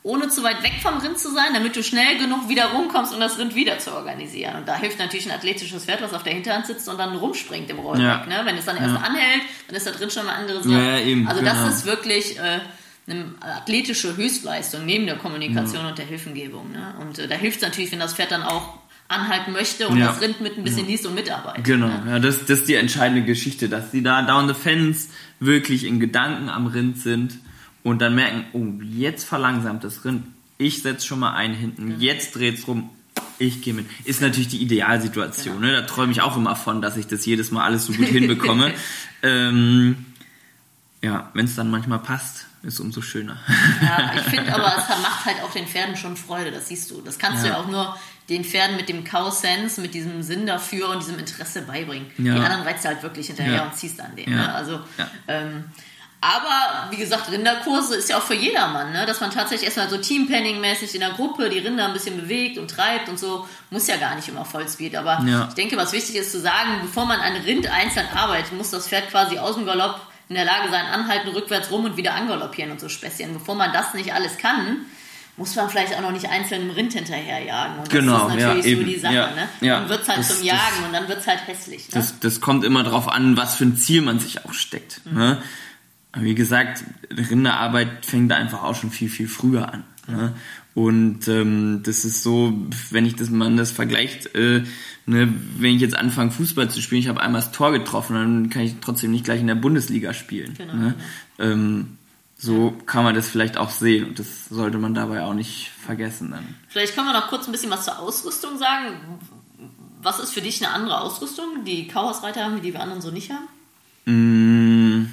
ohne zu weit weg vom Rind zu sein, damit du schnell genug wieder rumkommst, um das Rind wieder zu organisieren. Und da hilft natürlich ein athletisches Pferd, was auf der Hinterhand sitzt und dann rumspringt im Rollback. Ja. Ne? Wenn es dann erst Ja. anhält, dann ist da drin schon mal andere Sachen. Ja, ja, eben, also genau. das ist wirklich äh, eine athletische Höchstleistung neben der Kommunikation und der Hilfengebung. Ne? Und äh, da hilft es natürlich, wenn das Pferd dann auch anhalten möchte und Ja. das Rind mit ein bisschen liest und mitarbeitet. Genau, Ne? ja, das, das ist die entscheidende Geschichte, dass die da down the fence wirklich in Gedanken am Rind sind und dann merken, oh, jetzt verlangsamt das Rind. Ich setze schon mal einen hinten, jetzt dreht's rum. Ich gehe mit. Ist natürlich die Idealsituation. Ne? Da träume ich auch immer von, dass ich das jedes Mal alles so gut hinbekomme. ähm, ja, wenn es dann manchmal passt, ist umso schöner. Ja, ich finde aber, es macht halt auch den Pferden schon Freude, das siehst du. Das kannst du Ja. ja auch nur den Pferden mit dem Cow-Sense, mit diesem Sinn dafür und diesem Interesse beibringen. Ja. Die anderen reizt du halt wirklich hinterher Ja. und ziehst an denen. Ja. Ne? Also, ähm, aber wie gesagt, Rinderkurse ist ja auch für jedermann, ne? dass man tatsächlich erstmal so Teampenning-mäßig in der Gruppe die Rinder ein bisschen bewegt und treibt und so. Muss ja gar nicht immer Vollspeed. Aber ich denke, was wichtig ist zu sagen, bevor man ein Rind einzeln arbeitet, muss das Pferd quasi aus dem Galopp in der Lage sein, anhalten, rückwärts rum und wieder angaloppieren und so Späßchen. Bevor man das nicht alles kann, muss man vielleicht auch noch nicht einzeln im Rind hinterherjagen. Und genau, das ist ja, natürlich eben. so die Sache, ja, ne? Ja, dann wird es halt das, zum Jagen das, und dann wird es halt hässlich. Ne? Das, das kommt immer darauf an, was für ein Ziel man sich auch steckt. Mhm. Ne? Wie gesagt, Rinderarbeit fängt da einfach auch schon viel, viel früher an. Ne? Und ähm, das ist so, wenn ich das man das vergleicht, äh, ne, wenn ich jetzt anfange Fußball zu spielen, ich habe einmal das Tor getroffen, dann kann ich trotzdem nicht gleich in der Bundesliga spielen. Genau, ne? ähm, so kann man das vielleicht auch sehen und das sollte man dabei auch nicht vergessen dann. Vielleicht können wir noch kurz ein bisschen was zur Ausrüstung sagen. Was ist für dich eine andere Ausrüstung, die Kauhausreiter haben, die wir anderen so nicht haben? Mm,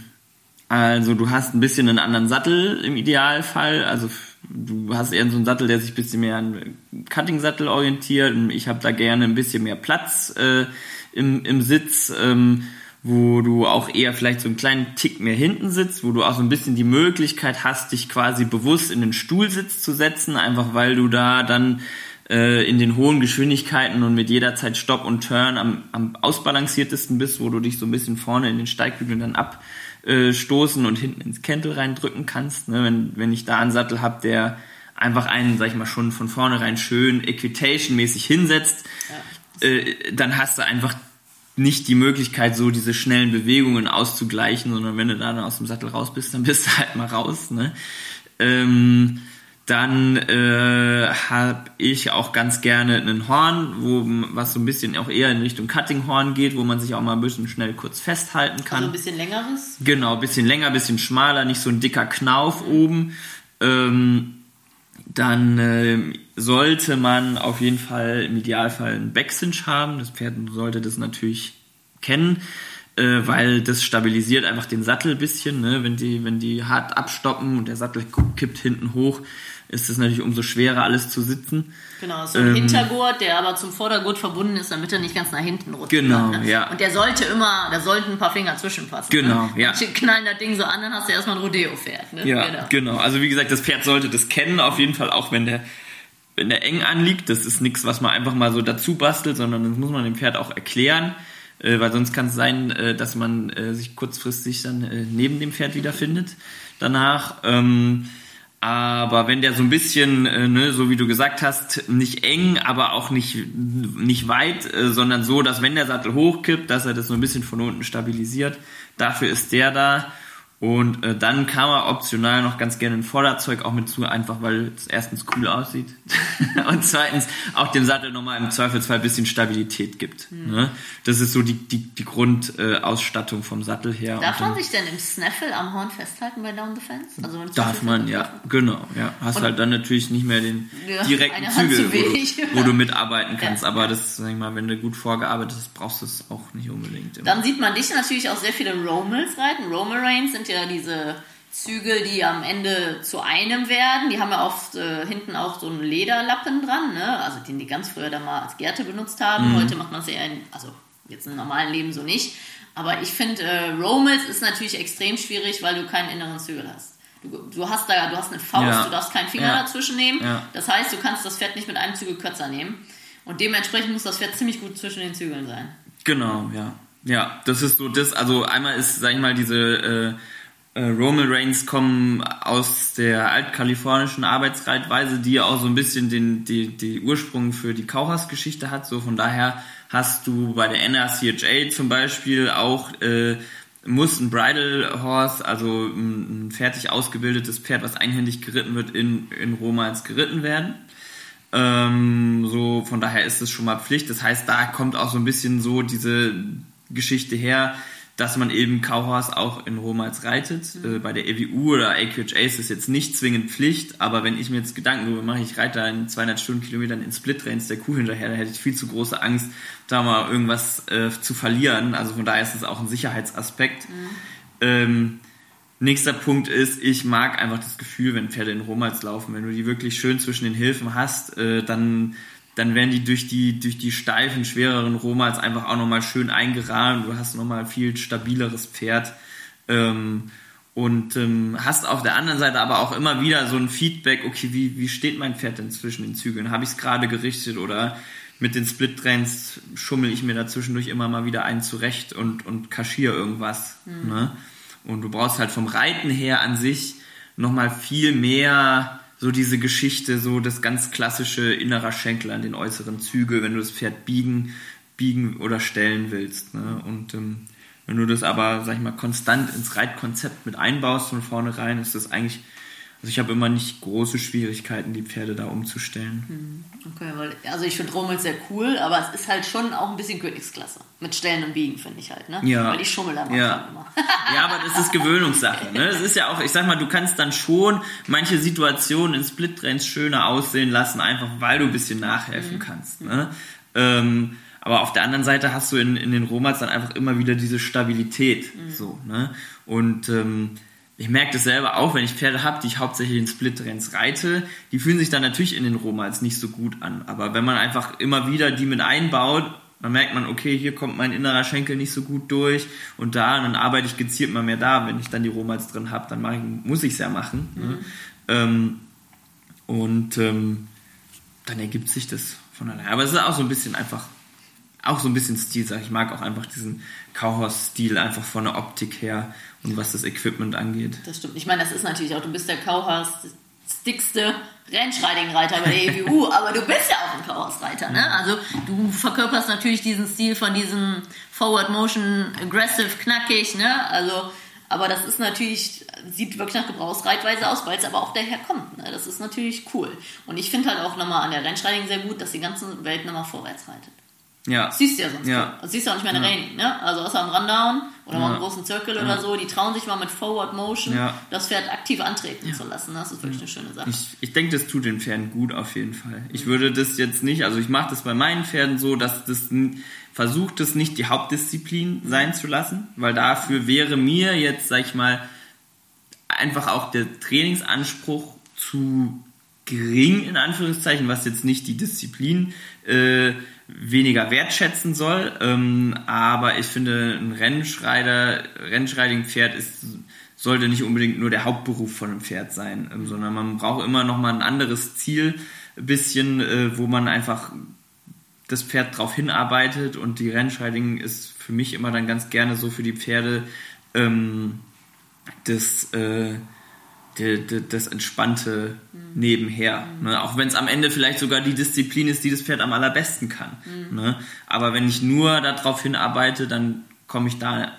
Also du hast ein bisschen einen anderen Sattel im Idealfall. Also du hast eher so einen Sattel, der sich ein bisschen mehr an Cutting-Sattel orientiert. Ich habe da gerne ein bisschen mehr Platz äh, im, im Sitz, ähm, wo du auch eher vielleicht so einen kleinen Tick mehr hinten sitzt, wo du auch so ein bisschen die Möglichkeit hast, dich quasi bewusst in den Stuhlsitz zu setzen, einfach weil du da dann äh, in den hohen Geschwindigkeiten und mit jeder Zeit Stop und Turn am, am ausbalanciertesten bist, wo du dich so ein bisschen vorne in den Steigbügeln dann abstoßen und hinten ins Kentel reindrücken kannst. Ne? Wenn, wenn ich da einen Sattel habe, der einfach einen, sag ich mal, schon von vornherein schön Equitation-mäßig hinsetzt, äh, dann hast du einfach nicht die Möglichkeit, so diese schnellen Bewegungen auszugleichen, sondern wenn du da dann aus dem Sattel raus bist, dann bist du halt mal raus. Ne? Ähm, dann äh, habe ich auch ganz gerne einen Horn, wo was so ein bisschen auch eher in Richtung Cutting-Horn geht, wo man sich auch mal ein bisschen schnell kurz festhalten kann. Also ein bisschen längeres? Genau, bisschen länger, bisschen schmaler, nicht so ein dicker Knauf oben. Ähm, dann äh, sollte man auf jeden Fall im Idealfall einen Backcinch haben. Das Pferd sollte das natürlich kennen, äh, weil das stabilisiert einfach den Sattel ein bisschen. Ne? Wenn, die, wenn die hart abstoppen und der Sattel kippt hinten hoch, ist es natürlich umso schwerer, alles zu sitzen. Genau, so ein Ähm, Hintergurt, der aber zum Vordergurt verbunden ist, damit er nicht ganz nach hinten rutscht. Genau, ne? ja. Und der sollte immer, da sollten ein paar Finger zwischenpassen. Genau, ne? ja. Knallen das Ding so an, dann hast du erstmal ein Rodeo-Pferd. Ne? Ja, Genau. genau. Also wie gesagt, das Pferd sollte das kennen, auf jeden Fall, auch wenn der, wenn der eng anliegt. Das ist nichts, was man einfach mal so dazu bastelt, sondern das muss man dem Pferd auch erklären. Äh, weil sonst kann es sein, äh, dass man äh, sich kurzfristig dann neben dem Pferd wiederfindet danach. Ähm, aber wenn der so ein bisschen, äh, ne, so wie du gesagt hast, nicht eng, aber auch nicht, nicht weit, äh, sondern so, dass wenn der Sattel hochkippt, dass er das so ein bisschen von unten stabilisiert, dafür ist der da. Und äh, dann kann man optional noch ganz gerne ein Vorderzeug auch mit zu, einfach weil es erstens cool aussieht und zweitens auch dem Sattel nochmal im Zweifelsfall ein bisschen Stabilität gibt. Ne? Das ist so die, die, die Grundausstattung äh, vom Sattel her. Darf Und man sich denn im Snaffle am Horn festhalten bei Down the Fence? Also Darf man, ja, genau, ja. Hast Und- halt dann natürlich nicht mehr den Ja, direkten Zügel, wo du, wo du mitarbeiten Ja. kannst. Aber das, sag ich mal, wenn du gut vorgearbeitet hast, brauchst du es auch nicht unbedingt. Immer. Dann sieht man dich natürlich auch sehr viele Romels reiten. Romerains sind ja diese Zügel, die am Ende zu einem werden. Die haben ja oft äh, hinten auch so einen Lederlappen dran, ne? also den die ganz früher dann mal als Gerte benutzt haben. Heute macht man es eher, in, also jetzt im normalen Leben so nicht. Aber ich finde, äh, Romels ist natürlich extrem schwierig, weil du keinen inneren Zügel hast. Du, du hast da, du hast eine Faust, Ja. du darfst keinen Finger Ja. dazwischen nehmen. Ja. Das heißt, du kannst das Pferd nicht mit einem Zügel kürzer nehmen. Und dementsprechend muss das Pferd ziemlich gut zwischen den Zügeln sein. Genau, ja. Ja, das ist so das, also einmal ist, sag ich mal, diese äh, äh, Romal Reigns kommen aus der altkalifornischen Arbeitsreitweise, die auch so ein bisschen den, die, die Ursprung für die Kauhaus-Geschichte hat. So von daher hast du bei der NRCHA zum Beispiel auch äh, muss ein Bridle Horse, also ein, fertig ausgebildetes Pferd, was einhändig geritten wird, in, in Romals geritten werden. Ähm, so, von daher ist es schon mal Pflicht. Das heißt, da kommt auch so ein bisschen so diese Geschichte her, dass man eben Cowhorse auch in Romals reitet. Äh, bei der EWU oder AQHA ist es jetzt nicht zwingend Pflicht, aber wenn ich mir jetzt Gedanken darüber mache, ich reite da in 200 Stundenkilometern in Split Reins der Kuh hinterher, da hätte ich viel zu große Angst, da mal irgendwas äh, zu verlieren. Also von daher ist es auch ein Sicherheitsaspekt. Ähm, Nächster Punkt ist, ich mag einfach das Gefühl, wenn Pferde in Romals laufen. Wenn du die wirklich schön zwischen den Hilfen hast, äh, dann, dann werden die durch die, durch die steifen, schwereren Romals einfach auch nochmal schön eingerahmt. Du hast nochmal viel stabileres Pferd. Ähm, und ähm, hast auf der anderen Seite aber auch immer wieder so ein Feedback, okay, wie, wie steht mein Pferd denn zwischen den Zügeln? Habe ich es gerade gerichtet oder mit den Split-Trains schummel ich mir da zwischendurch immer mal wieder einen zurecht und, und kaschiere irgendwas. Ne? Und du brauchst halt vom Reiten her an sich nochmal viel mehr so diese Geschichte, so das ganz klassische innerer Schenkel an den äußeren Zügel, wenn du das Pferd biegen, biegen oder stellen willst. Ne? Und ähm, wenn du das aber, sag ich mal, konstant ins Reitkonzept mit einbaust von vornherein, ist das eigentlich also ich habe immer nicht große Schwierigkeiten, die Pferde da umzustellen. Hm, okay, weil, also ich finde Rummel sehr cool, aber es ist halt schon auch ein bisschen Königsklasse. Mit Stellen und Biegen, finde ich halt, ne? Ja. Weil ich schummel da ja. immer. ja, aber das ist Gewöhnungssache, ne? Das ist ja auch, ich sag mal, du kannst dann schon manche Situationen in Split Trains schöner aussehen lassen, einfach weil du ein bisschen nachhelfen mhm. kannst, ne? Ähm, aber auf der anderen Seite hast du in, in den Romans dann einfach immer wieder diese Stabilität, mhm. so, ne? Und, ähm, ich merke das selber auch, wenn ich Pferde habe, die ich hauptsächlich in Split-Renns reite, die fühlen sich dann natürlich in den Romals nicht so gut an. Aber wenn man einfach immer wieder die mit einbaut, dann merkt man, okay, hier kommt mein innerer Schenkel nicht so gut durch und da, und dann arbeite ich gezielt mal mehr da. Wenn ich dann die Romals drin habe, dann ich, muss ich es ja machen. Ne? Mhm. Ne? Ähm, und ähm, dann ergibt sich das von alleine. Aber es ist auch so ein bisschen einfach, auch so ein bisschen Stil, sag ich. Ich mag auch einfach diesen Kauhaus-Stil einfach von der Optik her und was das Equipment angeht. Das stimmt. Ich meine, das ist natürlich auch, du bist der Kauhaus-stickste Rennschreiding-Reiter bei der EWU, aber du bist ja auch ein Kauhaus-Reiter, ne? Also du verkörperst natürlich diesen Stil von diesem Forward Motion, aggressive, knackig, ne? Also, aber das ist natürlich, sieht wirklich nach Gebrauchsreitweise aus, weil es aber auch daher kommt, ne? Das ist natürlich cool. Und ich finde halt auch nochmal an der Rennschreiding sehr gut, dass die ganze Welt nochmal vorwärts reitet. Ja. Das siehst du ja sonst ja. Das siehst du auch nicht mehr in ja. Raining, ne? Also außer am Rundown oder ja. mal im großen Zirkel ja. oder so, die trauen sich mal mit Forward Motion das Pferd aktiv antreten zu lassen. Das ist wirklich eine schöne Sache. Ich, ich denke, das tut den Pferden gut auf jeden Fall. Ich würde das jetzt nicht, also ich mache das bei meinen Pferden so, dass das versucht es nicht die Hauptdisziplin sein zu lassen, weil dafür wäre mir jetzt, sag ich mal, einfach auch der Trainingsanspruch zu gering, in Anführungszeichen, was jetzt nicht die Disziplin äh, weniger wertschätzen soll. Ähm, aber ich finde, ein Rennschreider, Rennschreiding-Pferd ist, sollte nicht unbedingt nur der Hauptberuf von einem Pferd sein, ähm, sondern man braucht immer noch mal ein anderes Ziel, ein bisschen, äh, wo man einfach das Pferd drauf hinarbeitet und die Rennschreiding ist für mich immer dann ganz gerne so für die Pferde ähm, das äh, das entspannte nebenher. Mhm. Ne? Auch wenn es am Ende vielleicht sogar die Disziplin ist, die das Pferd am allerbesten kann. Mhm. Ne? Aber wenn ich nur darauf hinarbeite, dann komme ich da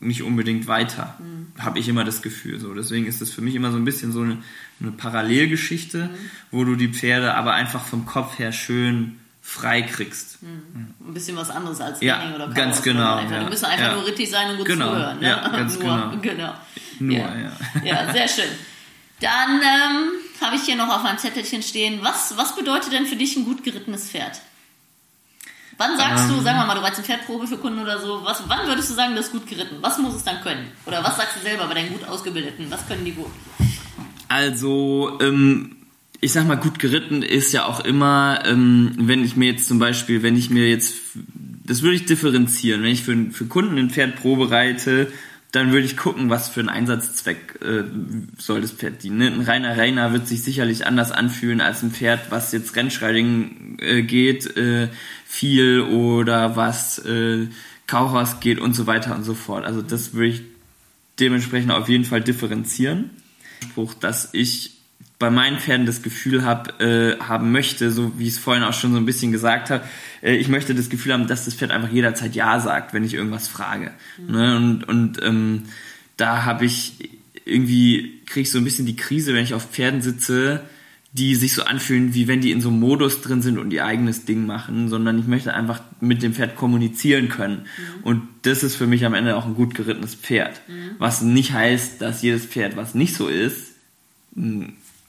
nicht unbedingt weiter. Mhm. Habe ich immer das Gefühl. So. Deswegen ist es für mich immer so ein bisschen so eine, eine Parallelgeschichte, mhm. wo du die Pferde aber einfach vom Kopf her schön frei kriegst. Mhm. Ein bisschen was anderes als ja, Training oder Chaos. Ganz genau. Ja. Die müssen einfach ja. nur richtig sein und gut genau. zuhören. Ne? Ja, ganz genau. genau. Nur, ja. Ja, ja sehr schön. Dann ähm, habe ich hier noch auf meinem Zettelchen stehen, was, was bedeutet denn für dich ein gut gerittenes Pferd? Wann sagst ähm, du, sagen wir mal, du reizt eine Pferdprobe für Kunden oder so, was, wann würdest du sagen, das ist gut geritten? Was muss es dann können? Oder was sagst du selber bei deinen gut ausgebildeten? Was können die gut? Also, ähm, ich sag mal, gut geritten ist ja auch immer, ähm, wenn ich mir jetzt zum Beispiel, wenn ich mir jetzt, das würde ich differenzieren, wenn ich für, für Kunden ein Pferd Probe reite dann würde ich gucken, was für einen Einsatzzweck äh, soll das Pferd dienen. Ne? Ein reiner Reiner wird sich sicherlich anders anfühlen als ein Pferd, was jetzt Rennschreiding äh, geht, äh, viel oder was äh, Kauhaus geht und so weiter und so fort. Also das würde ich dementsprechend auf jeden Fall differenzieren. Spruch, dass ich bei meinen Pferden das Gefühl hab, äh, haben möchte, so wie ich es vorhin auch schon so ein bisschen gesagt habe, äh, ich möchte das Gefühl haben, dass das Pferd einfach jederzeit Ja sagt, wenn ich irgendwas frage. Mhm. Ne? Und, und ähm, da habe ich irgendwie, kriege ich so ein bisschen die Krise, wenn ich auf Pferden sitze, die sich so anfühlen, wie wenn die in so einem Modus drin sind und ihr eigenes Ding machen, sondern ich möchte einfach mit dem Pferd kommunizieren können. Mhm. Und das ist für mich am Ende auch ein gut gerittenes Pferd. Mhm. Was nicht heißt, dass jedes Pferd, was nicht so ist,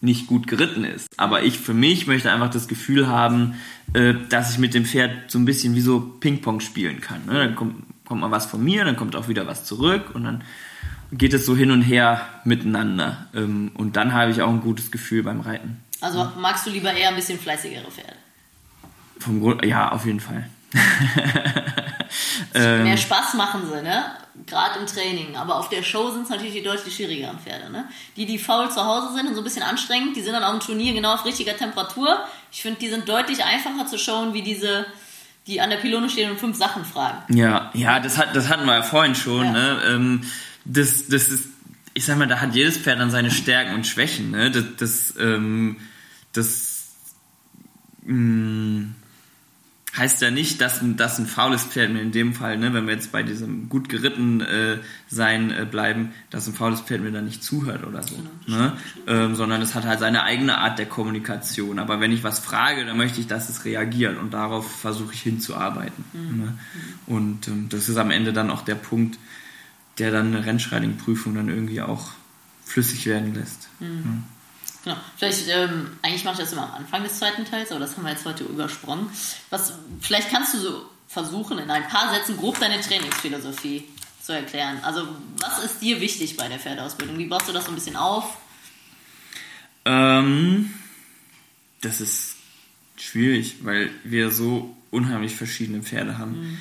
nicht gut geritten ist. Aber ich für mich möchte einfach das Gefühl haben, äh, dass ich mit dem Pferd so ein bisschen wie so Ping-Pong spielen kann. Ne? Dann kommt, kommt mal was von mir, dann kommt auch wieder was zurück und dann geht es so hin und her miteinander. Ähm, und dann habe ich auch ein gutes Gefühl beim Reiten. Also magst du lieber eher ein bisschen fleißigere Pferde? Vom Grund, ja, auf jeden Fall. ähm, mehr Spaß machen sie, ne? Gerade im Training. Aber auf der Show sind es natürlich die deutlich schwierigeren Pferde, ne? Die, die faul zu Hause sind und so ein bisschen anstrengend, die sind dann auf dem Turnier genau auf richtiger Temperatur. Ich finde, die sind deutlich einfacher zu schauen, wie diese, die an der Pylone stehen und fünf Sachen fragen. Ja, ja, das, hat, das hatten wir ja vorhin schon, ja. ne? Ähm, das, das ist ich sag mal, da hat jedes Pferd dann seine Stärken und Schwächen. Ne? Das, das, ähm, das mh, mm, heißt ja nicht, dass, dass ein faules Pferd, in dem Fall, ne, wenn wir jetzt bei diesem gut geritten äh, sein äh, bleiben, dass ein faules Pferd mir dann nicht zuhört oder so. Genau, ne? Ähm, sondern es hat halt seine eigene Art der Kommunikation. Aber wenn ich was frage, dann möchte ich, dass es reagiert und darauf versuche ich hinzuarbeiten. Mhm. Ne? Und ähm, das ist am Ende dann auch der Punkt, der dann eine Rennschreiting-Prüfung dann irgendwie auch flüssig werden lässt. Mhm. Ne? Genau. Vielleicht, ähm, eigentlich mache ich das immer am Anfang des zweiten Teils, aber das haben wir jetzt heute übersprungen. Was, vielleicht kannst du so versuchen, in ein paar Sätzen grob deine Trainingsphilosophie zu erklären. Also, was ist dir wichtig bei der Pferdeausbildung? Wie baust du das so ein bisschen auf? Ähm, das ist schwierig, weil wir so unheimlich verschiedene Pferde haben. Mhm.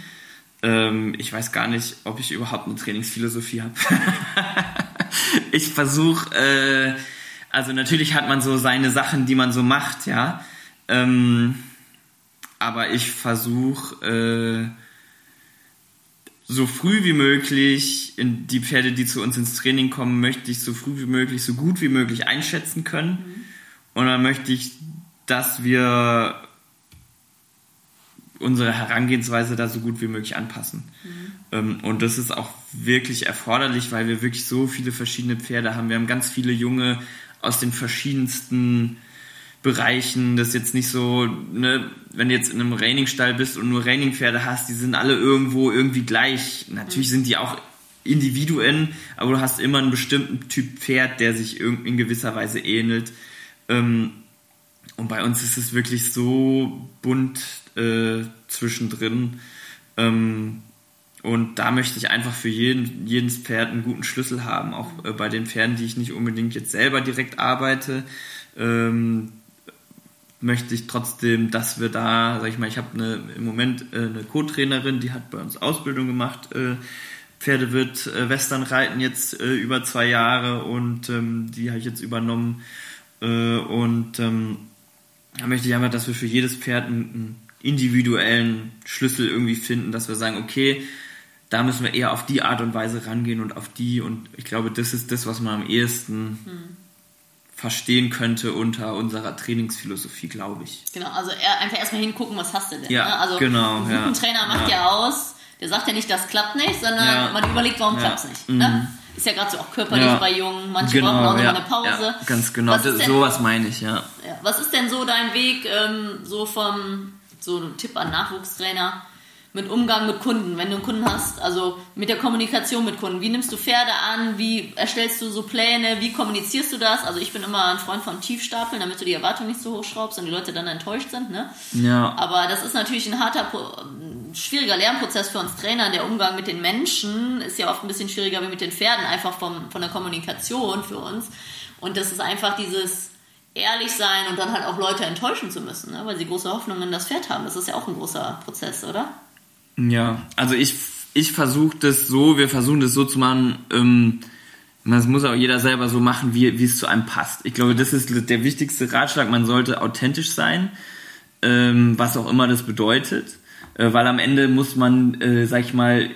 Ähm, ich weiß gar nicht, ob ich überhaupt eine Trainingsphilosophie habe. ich versuche. Äh, also natürlich hat man so seine Sachen, die man so macht, ja. Ähm, aber ich versuche äh, so früh wie möglich die Pferde, die zu uns ins Training kommen, möchte ich so früh wie möglich, so gut wie möglich einschätzen können. Mhm. Und dann möchte ich, dass wir unsere Herangehensweise da so gut wie möglich anpassen. Mhm. Ähm, und das ist auch wirklich erforderlich, weil wir wirklich so viele verschiedene Pferde haben. Wir haben ganz viele junge aus den verschiedensten Bereichen. Das ist jetzt nicht so, ne, wenn du jetzt in einem Rainingstall bist und nur Rainingpferde hast, die sind alle irgendwo irgendwie gleich. Natürlich sind die auch Individuen, aber du hast immer einen bestimmten Typ Pferd, der sich in gewisser Weise ähnelt. Ähm, und bei uns ist es wirklich so bunt äh, zwischendrin. Ähm, und da möchte ich einfach für jeden, jedes Pferd einen guten Schlüssel haben, auch äh, bei den Pferden, die ich nicht unbedingt jetzt selber direkt arbeite. Ähm, möchte ich trotzdem, dass wir da, sag ich mal, ich habe eine, im Moment äh, eine Co-Trainerin, die hat bei uns Ausbildung gemacht, äh, Pferde wird äh, Western reiten jetzt äh, über zwei Jahre und ähm, die habe ich jetzt übernommen äh, und ähm, da möchte ich einfach, dass wir für jedes Pferd einen, einen individuellen Schlüssel irgendwie finden, dass wir sagen, okay, da müssen wir eher auf die Art und Weise rangehen und auf die. Und ich glaube, das ist das, was man am ehesten hm. verstehen könnte unter unserer Trainingsphilosophie, glaube ich. Genau, also einfach erstmal hingucken, was hast du denn. Ja, ne? Also genau, ein ja. Trainer macht ja. ja. aus, der sagt ja nicht, das klappt nicht, sondern ja. man überlegt, warum klappt es nicht. Mhm. Ne? Ist ja gerade so auch körperlich bei Jungen, manche genau, brauchen auch noch eine Pause. ganz genau, denn, sowas meine ich, ja. Was ist denn so dein Weg, ähm, so vom, so ein Tipp an Nachwuchstrainer? Mit Umgang mit Kunden, wenn du einen Kunden hast, also mit der Kommunikation mit Kunden. Wie nimmst du Pferde an? Wie erstellst du so Pläne? Wie kommunizierst du das? Also ich bin immer ein Freund von Tiefstapeln, damit du die Erwartungen nicht so hoch schraubst und die Leute dann enttäuscht sind. Ne? Ja. Aber das ist natürlich ein harter, schwieriger Lernprozess für uns Trainer. Der Umgang mit den Menschen ist ja oft ein bisschen schwieriger wie mit den Pferden, einfach vom, von der Kommunikation für uns. Und das ist einfach dieses ehrlich sein und dann halt auch Leute enttäuschen zu müssen, ne? weil sie große Hoffnungen in das Pferd haben. Das ist ja auch ein großer Prozess, oder? Ja, also ich, ich versuche das so, wir versuchen das so zu machen, ähm, das muss auch jeder selber so machen, wie, wie es zu einem passt. Ich glaube, das ist der wichtigste Ratschlag. Man sollte authentisch sein, ähm, was auch immer das bedeutet. Äh, weil am Ende muss man, äh, sag ich mal,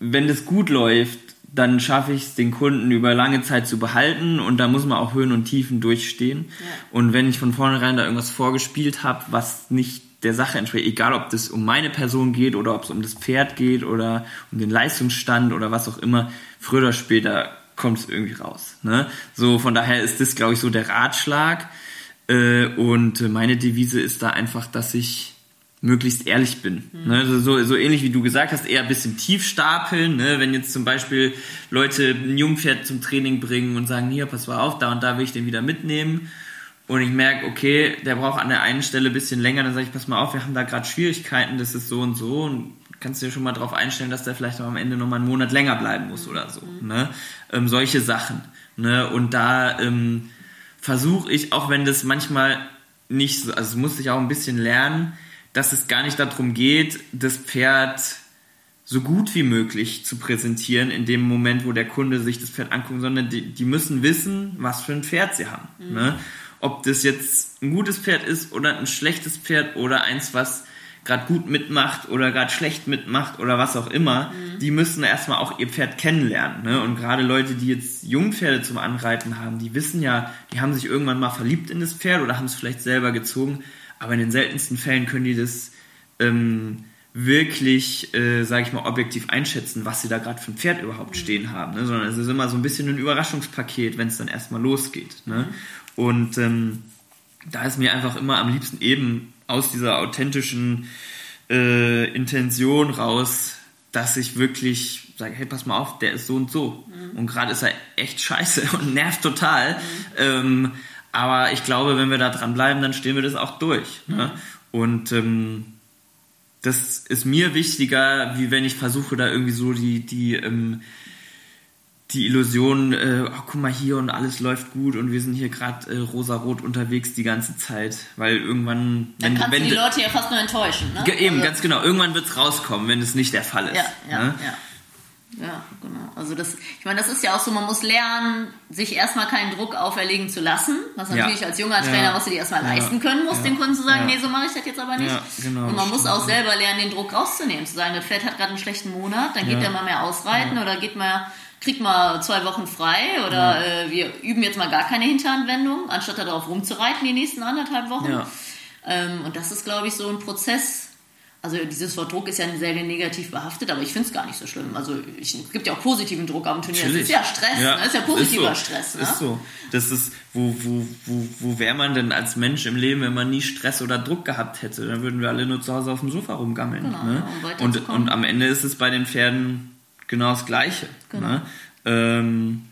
wenn das gut läuft, dann schaffe ich es, den Kunden über lange Zeit zu behalten und da muss man auch Höhen und Tiefen durchstehen. Ja. Und wenn ich von vornherein da irgendwas vorgespielt habe, was nicht der Sache entspricht, egal ob das um meine Person geht oder ob es um das Pferd geht oder um den Leistungsstand oder was auch immer, früher oder später kommt es irgendwie raus. Ne? So, von daher ist das, glaube ich, so der Ratschlag. Äh, und meine Devise ist da einfach, dass ich möglichst ehrlich bin. Mhm. Ne? Also so, so ähnlich wie du gesagt hast, eher ein bisschen tief stapeln. Ne? Wenn jetzt zum Beispiel Leute ein Jungpferd zum Training bringen und sagen, hier, pass mal auf, da und da will ich den wieder mitnehmen und ich merke, okay, der braucht an der einen Stelle ein bisschen länger, dann sage ich, pass mal auf, wir haben da gerade Schwierigkeiten, das ist so und so und kannst dir schon mal darauf einstellen, dass der vielleicht auch am Ende nochmal einen Monat länger bleiben muss oder so. Mhm. Ne? Ähm, solche Sachen. Ne? Und da ähm, versuche ich, auch wenn das manchmal nicht so, also muss ich auch ein bisschen lernen, dass es gar nicht darum geht, das Pferd so gut wie möglich zu präsentieren in dem Moment, wo der Kunde sich das Pferd anguckt, sondern die, die müssen wissen, was für ein Pferd sie haben. Mhm. Ne? Ob das jetzt ein gutes Pferd ist oder ein schlechtes Pferd oder eins, was gerade gut mitmacht oder gerade schlecht mitmacht oder was auch immer, mhm. die müssen erstmal auch ihr Pferd kennenlernen. Ne? Und gerade Leute, die jetzt Jungpferde zum Anreiten haben, die wissen ja, die haben sich irgendwann mal verliebt in das Pferd oder haben es vielleicht selber gezogen, aber in den seltensten Fällen können die das ähm, wirklich, äh, sage ich mal, objektiv einschätzen, was sie da gerade für ein Pferd überhaupt mhm. stehen haben. Ne? Sondern es ist immer so ein bisschen ein Überraschungspaket, wenn es dann erstmal losgeht. Ne? Und ähm, da ist mir einfach immer am liebsten eben aus dieser authentischen äh, Intention raus, dass ich wirklich sage, hey, pass mal auf, der ist so und so. Mhm. Und gerade ist er echt scheiße und nervt total. Mhm. Ähm, aber ich glaube, wenn wir da dran bleiben, dann stehen wir das auch durch. Ne? Mhm. Und ähm, das ist mir wichtiger, wie wenn ich versuche, da irgendwie so die, die ähm, die Illusion, äh, oh, guck mal hier und alles läuft gut und wir sind hier gerade äh, rosarot unterwegs die ganze Zeit, weil irgendwann... Dann wenn, kannst wenn, du die Leute ja fast nur enttäuschen, ne? Eben, also, ganz genau. Irgendwann wird es rauskommen, wenn es nicht der Fall ist. Ja, ja, ne? ja. Ja, genau. Also das, ich meine, das ist ja auch so, man muss lernen, sich erstmal keinen Druck auferlegen zu lassen, was natürlich ja. als junger Trainer, ja. was du dir erstmal ja. leisten können musst, den Kunden zu sagen, nee, so mache ich das jetzt aber nicht. Genau, und man muss auch selber lernen, den Druck rauszunehmen, zu sagen, das Pferd hat gerade einen schlechten Monat, dann geht der mal mehr ausreiten oder geht mal kriegt mal zwei Wochen frei oder ja. äh, wir üben jetzt mal gar keine Hinteranwendung, anstatt darauf rumzureiten die nächsten anderthalb Wochen. Ja. Ähm, und das ist, glaube ich, so ein Prozess. Also dieses Wort Druck ist ja sehr negativ behaftet, aber ich finde es gar nicht so schlimm. Also ich, es gibt ja auch positiven Druck am Turnier. Natürlich. Es ist ja Stress, ja, ne? es ist ja positiver ist so. Stress. Ne? Ist so. Das ist, wo, wo, wo, wo wäre man denn als Mensch im Leben, wenn man nie Stress oder Druck gehabt hätte? Dann würden wir alle nur zu Hause auf dem Sofa rumgammeln. Genau, ne? um und, und am Ende ist es bei den Pferden genau das Gleiche. Genau. Ne? Ähm,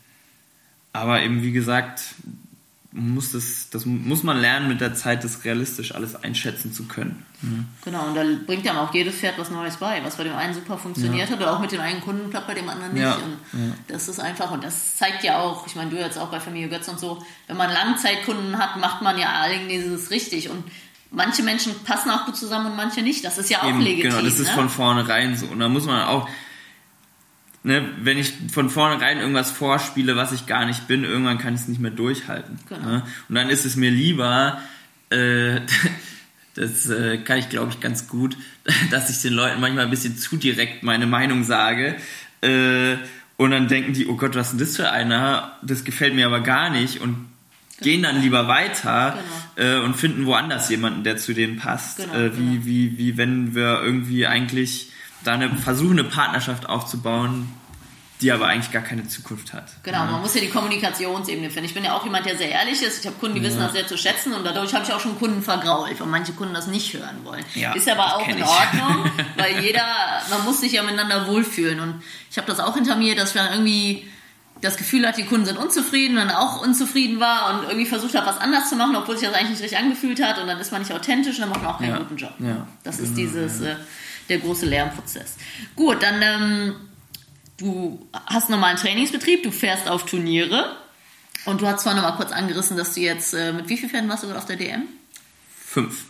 aber eben, wie gesagt, muss das, das muss man lernen mit der Zeit, das realistisch alles einschätzen zu können. Mhm. Genau, und da bringt ja auch jedes Pferd was Neues bei, was bei dem einen super funktioniert ja. hat oder auch mit dem einen Kunden klappt bei dem anderen nicht. Ja. Und ja. das ist einfach, und das zeigt ja auch, ich meine, du jetzt auch bei Familie Götz und so, wenn man Langzeitkunden hat, macht man ja dieses richtig und manche Menschen passen auch gut zusammen und manche nicht. Das ist ja auch Eben, legitim. Genau, das ist ne? von vornherein so. Und da muss man auch, ne, wenn ich von vornherein irgendwas vorspiele, was ich gar nicht bin, irgendwann kann ich es nicht mehr durchhalten. Genau. Ne? Und dann ist es mir lieber, äh, das äh, kann ich glaube ich ganz gut, dass ich den Leuten manchmal ein bisschen zu direkt meine Meinung sage. Äh, und dann denken die, oh Gott, was ist denn das für einer? Das gefällt mir aber gar nicht. Und genau. gehen dann lieber weiter genau. äh, und finden woanders jemanden, der zu denen passt. Genau, äh, wie, genau. wie, wie wenn wir irgendwie eigentlich da eine, versuchen, eine Partnerschaft aufzubauen, die aber eigentlich gar keine Zukunft hat. Genau, ja. man muss ja die Kommunikationsebene finden. Ich bin ja auch jemand, der sehr ehrlich ist. Ich habe Kunden, die ja. wissen das sehr zu schätzen und dadurch habe ich auch schon Kunden vergrault, weil manche Kunden das nicht hören wollen. Ja, ist aber auch in Ordnung, weil jeder, man muss sich ja miteinander wohlfühlen und ich habe das auch hinter mir, dass man irgendwie das Gefühl hat, die Kunden sind unzufrieden und auch unzufrieden war und irgendwie versucht hat, was anders zu machen, obwohl sich das eigentlich nicht richtig angefühlt hat und dann ist man nicht authentisch und dann macht man auch keinen guten Job. Das ist genau, dieses... Äh, der große Lernprozess. Gut, dann ähm, du hast normalen Trainingsbetrieb, du fährst auf Turniere und du hast zwar noch mal kurz angerissen, dass du jetzt äh, mit wie vielen Pferden warst du auf der DM? Fünf.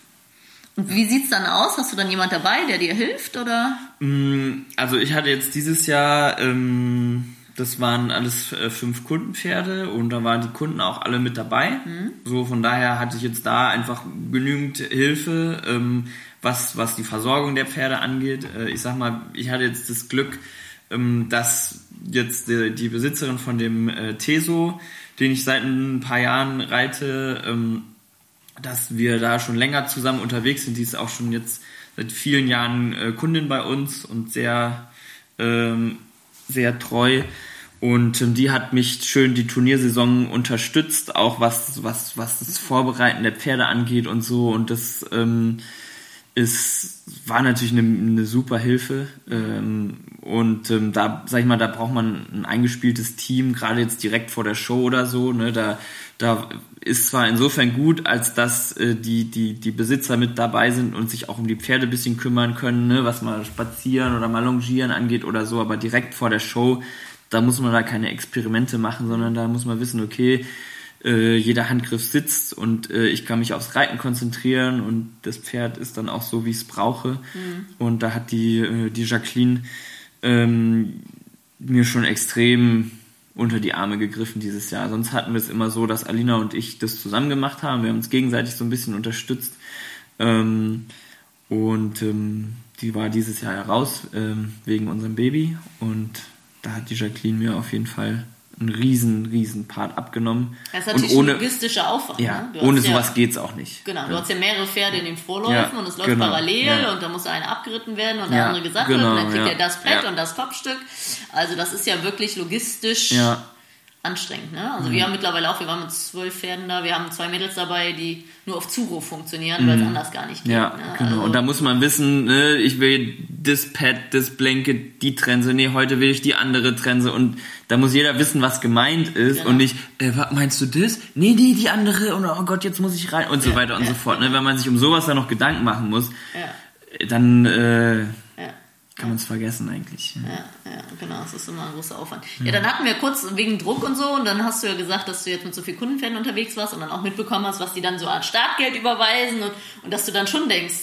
Und wie sieht es dann aus? Hast du dann jemand dabei, der dir hilft oder? Mm, also ich hatte jetzt dieses Jahr, ähm, das waren alles äh, fünf Kundenpferde und da waren die Kunden auch alle mit dabei. Mhm. So von daher hatte ich jetzt da einfach genügend Hilfe. Ähm, was, was die Versorgung der Pferde angeht. Äh, ich sag mal, ich hatte jetzt das Glück, ähm, dass jetzt die, Besitzerin von dem äh, Teso, den ich seit ein paar Jahren reite, ähm, dass wir da schon länger zusammen unterwegs sind. Die ist auch schon jetzt seit vielen Jahren äh, Kundin bei uns und sehr, ähm, sehr treu. Und die hat mich schön die Turniersaison unterstützt, auch was, was, was das Vorbereiten der Pferde angeht und so. Und das ist, war natürlich eine, eine super Hilfe. Ähm, und ähm, da, sag ich mal, da braucht man ein eingespieltes Team, gerade jetzt direkt vor der Show oder so. Ne? Da, da ist zwar insofern gut, als dass äh, die, die, die Besitzer mit dabei sind und sich auch um die Pferde ein bisschen kümmern können, ne? was mal spazieren oder mal longieren angeht oder so, aber direkt vor der Show, da muss man da keine Experimente machen, sondern da muss man wissen, okay, äh, jeder Handgriff sitzt und äh, ich kann mich aufs Reiten konzentrieren und das Pferd ist dann auch so, wie ich es brauche. Mhm. Und da hat die, äh, die Jacqueline ähm, mir schon extrem unter die Arme gegriffen dieses Jahr. Sonst hatten wir es immer so, dass Alina und ich das zusammen gemacht haben. Wir haben uns gegenseitig so ein bisschen unterstützt. Ähm, Und ähm, die war dieses Jahr heraus ähm, wegen unserem Baby. Und da hat die Jacqueline mir auf jeden Fall einen riesen, riesen Part abgenommen. Das ist natürlich und ohne, ein logistischer Aufwand. ja, ne? Ohne sowas ja, geht's auch nicht. Genau, du ja. hast ja mehrere Pferde in den Vorläufen Ja, und es läuft genau, parallel und da muss einer abgeritten werden und der andere gesattelt genau, und dann kriegt ja, er das Brett und das Kopfstück. Also das ist ja wirklich logistisch Ja, anstrengend. Ne? Also wir haben mittlerweile auch, wir waren mit zwölf Pferden da, wir haben zwei Mädels dabei, die nur auf Zuruf funktionieren, weil es anders gar nicht geht. Mhm. ja, ne? genau. Also, und da muss man wissen, ne, ich will das Pad, das Blanket, die Trense, nee, heute will ich die andere Trense und da muss jeder wissen, was gemeint ist Genau. und nicht, äh, was meinst du das? Nee, nee, die andere und oh Gott, jetzt muss ich rein und so Ja, weiter und ja, so fort. Ne? Wenn man sich um sowas dann noch Gedanken machen muss, ja, dann äh. Kann man es vergessen eigentlich. Ja, ja, genau, das ist immer ein großer Aufwand. Ja, dann hatten wir kurz wegen Druck und so und dann hast du ja gesagt, dass du jetzt mit so vielen Kundenpferden unterwegs warst und dann auch mitbekommen hast, was die dann so an Startgeld überweisen und, und dass du dann schon denkst,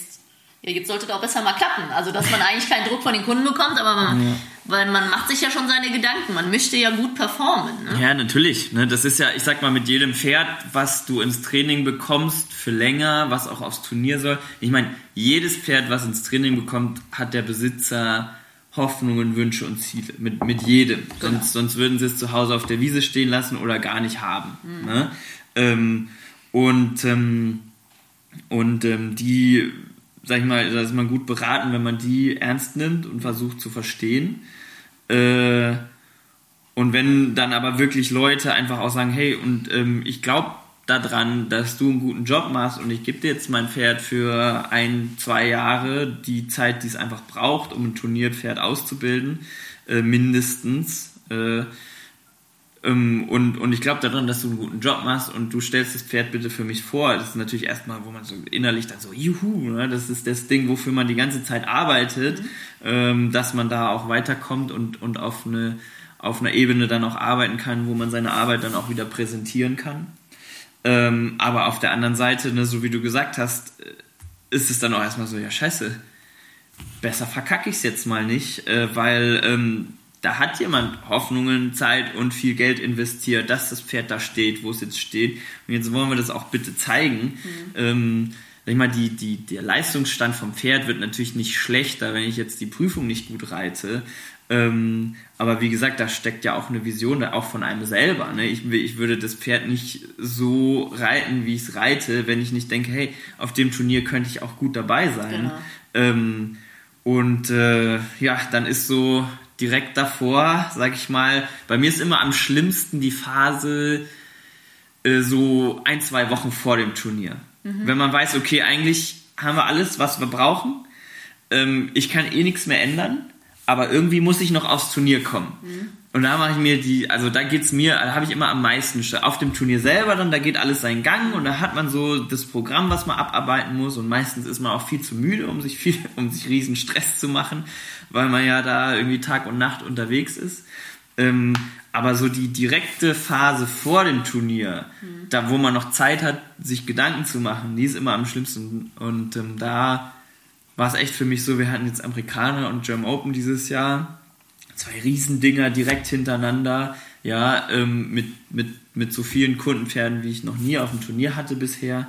ja, jetzt sollte das auch besser mal klappen. Also, dass man eigentlich keinen Druck von den Kunden bekommt, aber man, weil man macht sich ja schon seine Gedanken. Man möchte ja gut performen. Ne? Ja, natürlich. Ne? Das ist ja, ich sag mal, mit jedem Pferd, was du ins Training bekommst für länger, was auch aufs Turnier soll. Ich meine, jedes Pferd, was ins Training bekommt, hat der Besitzer Hoffnungen, Wünsche und Ziele. Mit, mit jedem. Sonst, sonst würden sie es zu Hause auf der Wiese stehen lassen oder gar nicht haben. Ne? Ähm, und ähm, und ähm, die, sag ich mal, da ist man gut beraten, wenn man die ernst nimmt und versucht zu verstehen. Äh, und wenn dann aber wirklich Leute einfach auch sagen, hey, und ähm, ich glaube daran, dass du einen guten Job machst und ich gebe dir jetzt mein Pferd für ein, zwei Jahre die Zeit, die es einfach braucht, um ein Turnierpferd auszubilden, äh, mindestens. Äh, und, und ich glaube daran, dass du einen guten Job machst und du stellst das Pferd bitte für mich vor. Das ist natürlich erstmal, wo man so innerlich dann so, juhu, ne? das ist das Ding, wofür man die ganze Zeit arbeitet, ähm, dass man da auch weiterkommt und, und auf, eine, auf einer Ebene dann auch arbeiten kann, wo man seine Arbeit dann auch wieder präsentieren kann. Ähm, aber auf der anderen Seite, ne, so wie du gesagt hast, äh, ist es dann auch erstmal so, ja scheiße, besser verkacke ich es jetzt mal nicht, äh, weil ähm, da hat jemand Hoffnungen, Zeit und viel Geld investiert, dass das Pferd da steht, wo es jetzt steht. Und jetzt wollen wir das auch bitte zeigen. Ähm, sag ich mal, die, die, der Leistungsstand vom Pferd wird natürlich nicht schlechter, wenn ich jetzt die Prüfung nicht gut reite. Ähm, aber wie gesagt, da steckt ja auch eine Vision, da auch von einem selber. Ne? Ich, ich würde das Pferd nicht so reiten, wie ich es reite, wenn ich nicht denke, hey, auf dem Turnier könnte ich auch gut dabei sein. Genau. Ähm, und äh, ja, dann ist so direkt davor, sag ich mal, bei mir ist immer am schlimmsten die Phase äh, so ein, zwei Wochen vor dem Turnier. Wenn man weiß, okay, eigentlich haben wir alles, was wir brauchen. Ähm, ich kann eh nichts mehr ändern, aber irgendwie muss ich noch aufs Turnier kommen. Und da mache ich mir die, also da geht's mir, da habe ich immer am meisten auf dem Turnier selber dann, da geht alles seinen Gang und da hat man so das Programm, was man abarbeiten muss und meistens ist man auch viel zu müde, um sich viel, um sich riesen Stress zu machen, weil man ja da irgendwie Tag und Nacht unterwegs ist. Ähm, aber so die direkte Phase vor dem Turnier, da wo man noch Zeit hat, sich Gedanken zu machen, die ist immer am schlimmsten. Und ähm, da war es echt für mich so, wir hatten jetzt Amerikaner und German Open dieses Jahr. Zwei Riesendinger direkt hintereinander, ja, ähm, mit, mit, mit so vielen Kundenpferden, wie ich noch nie auf dem Turnier hatte bisher.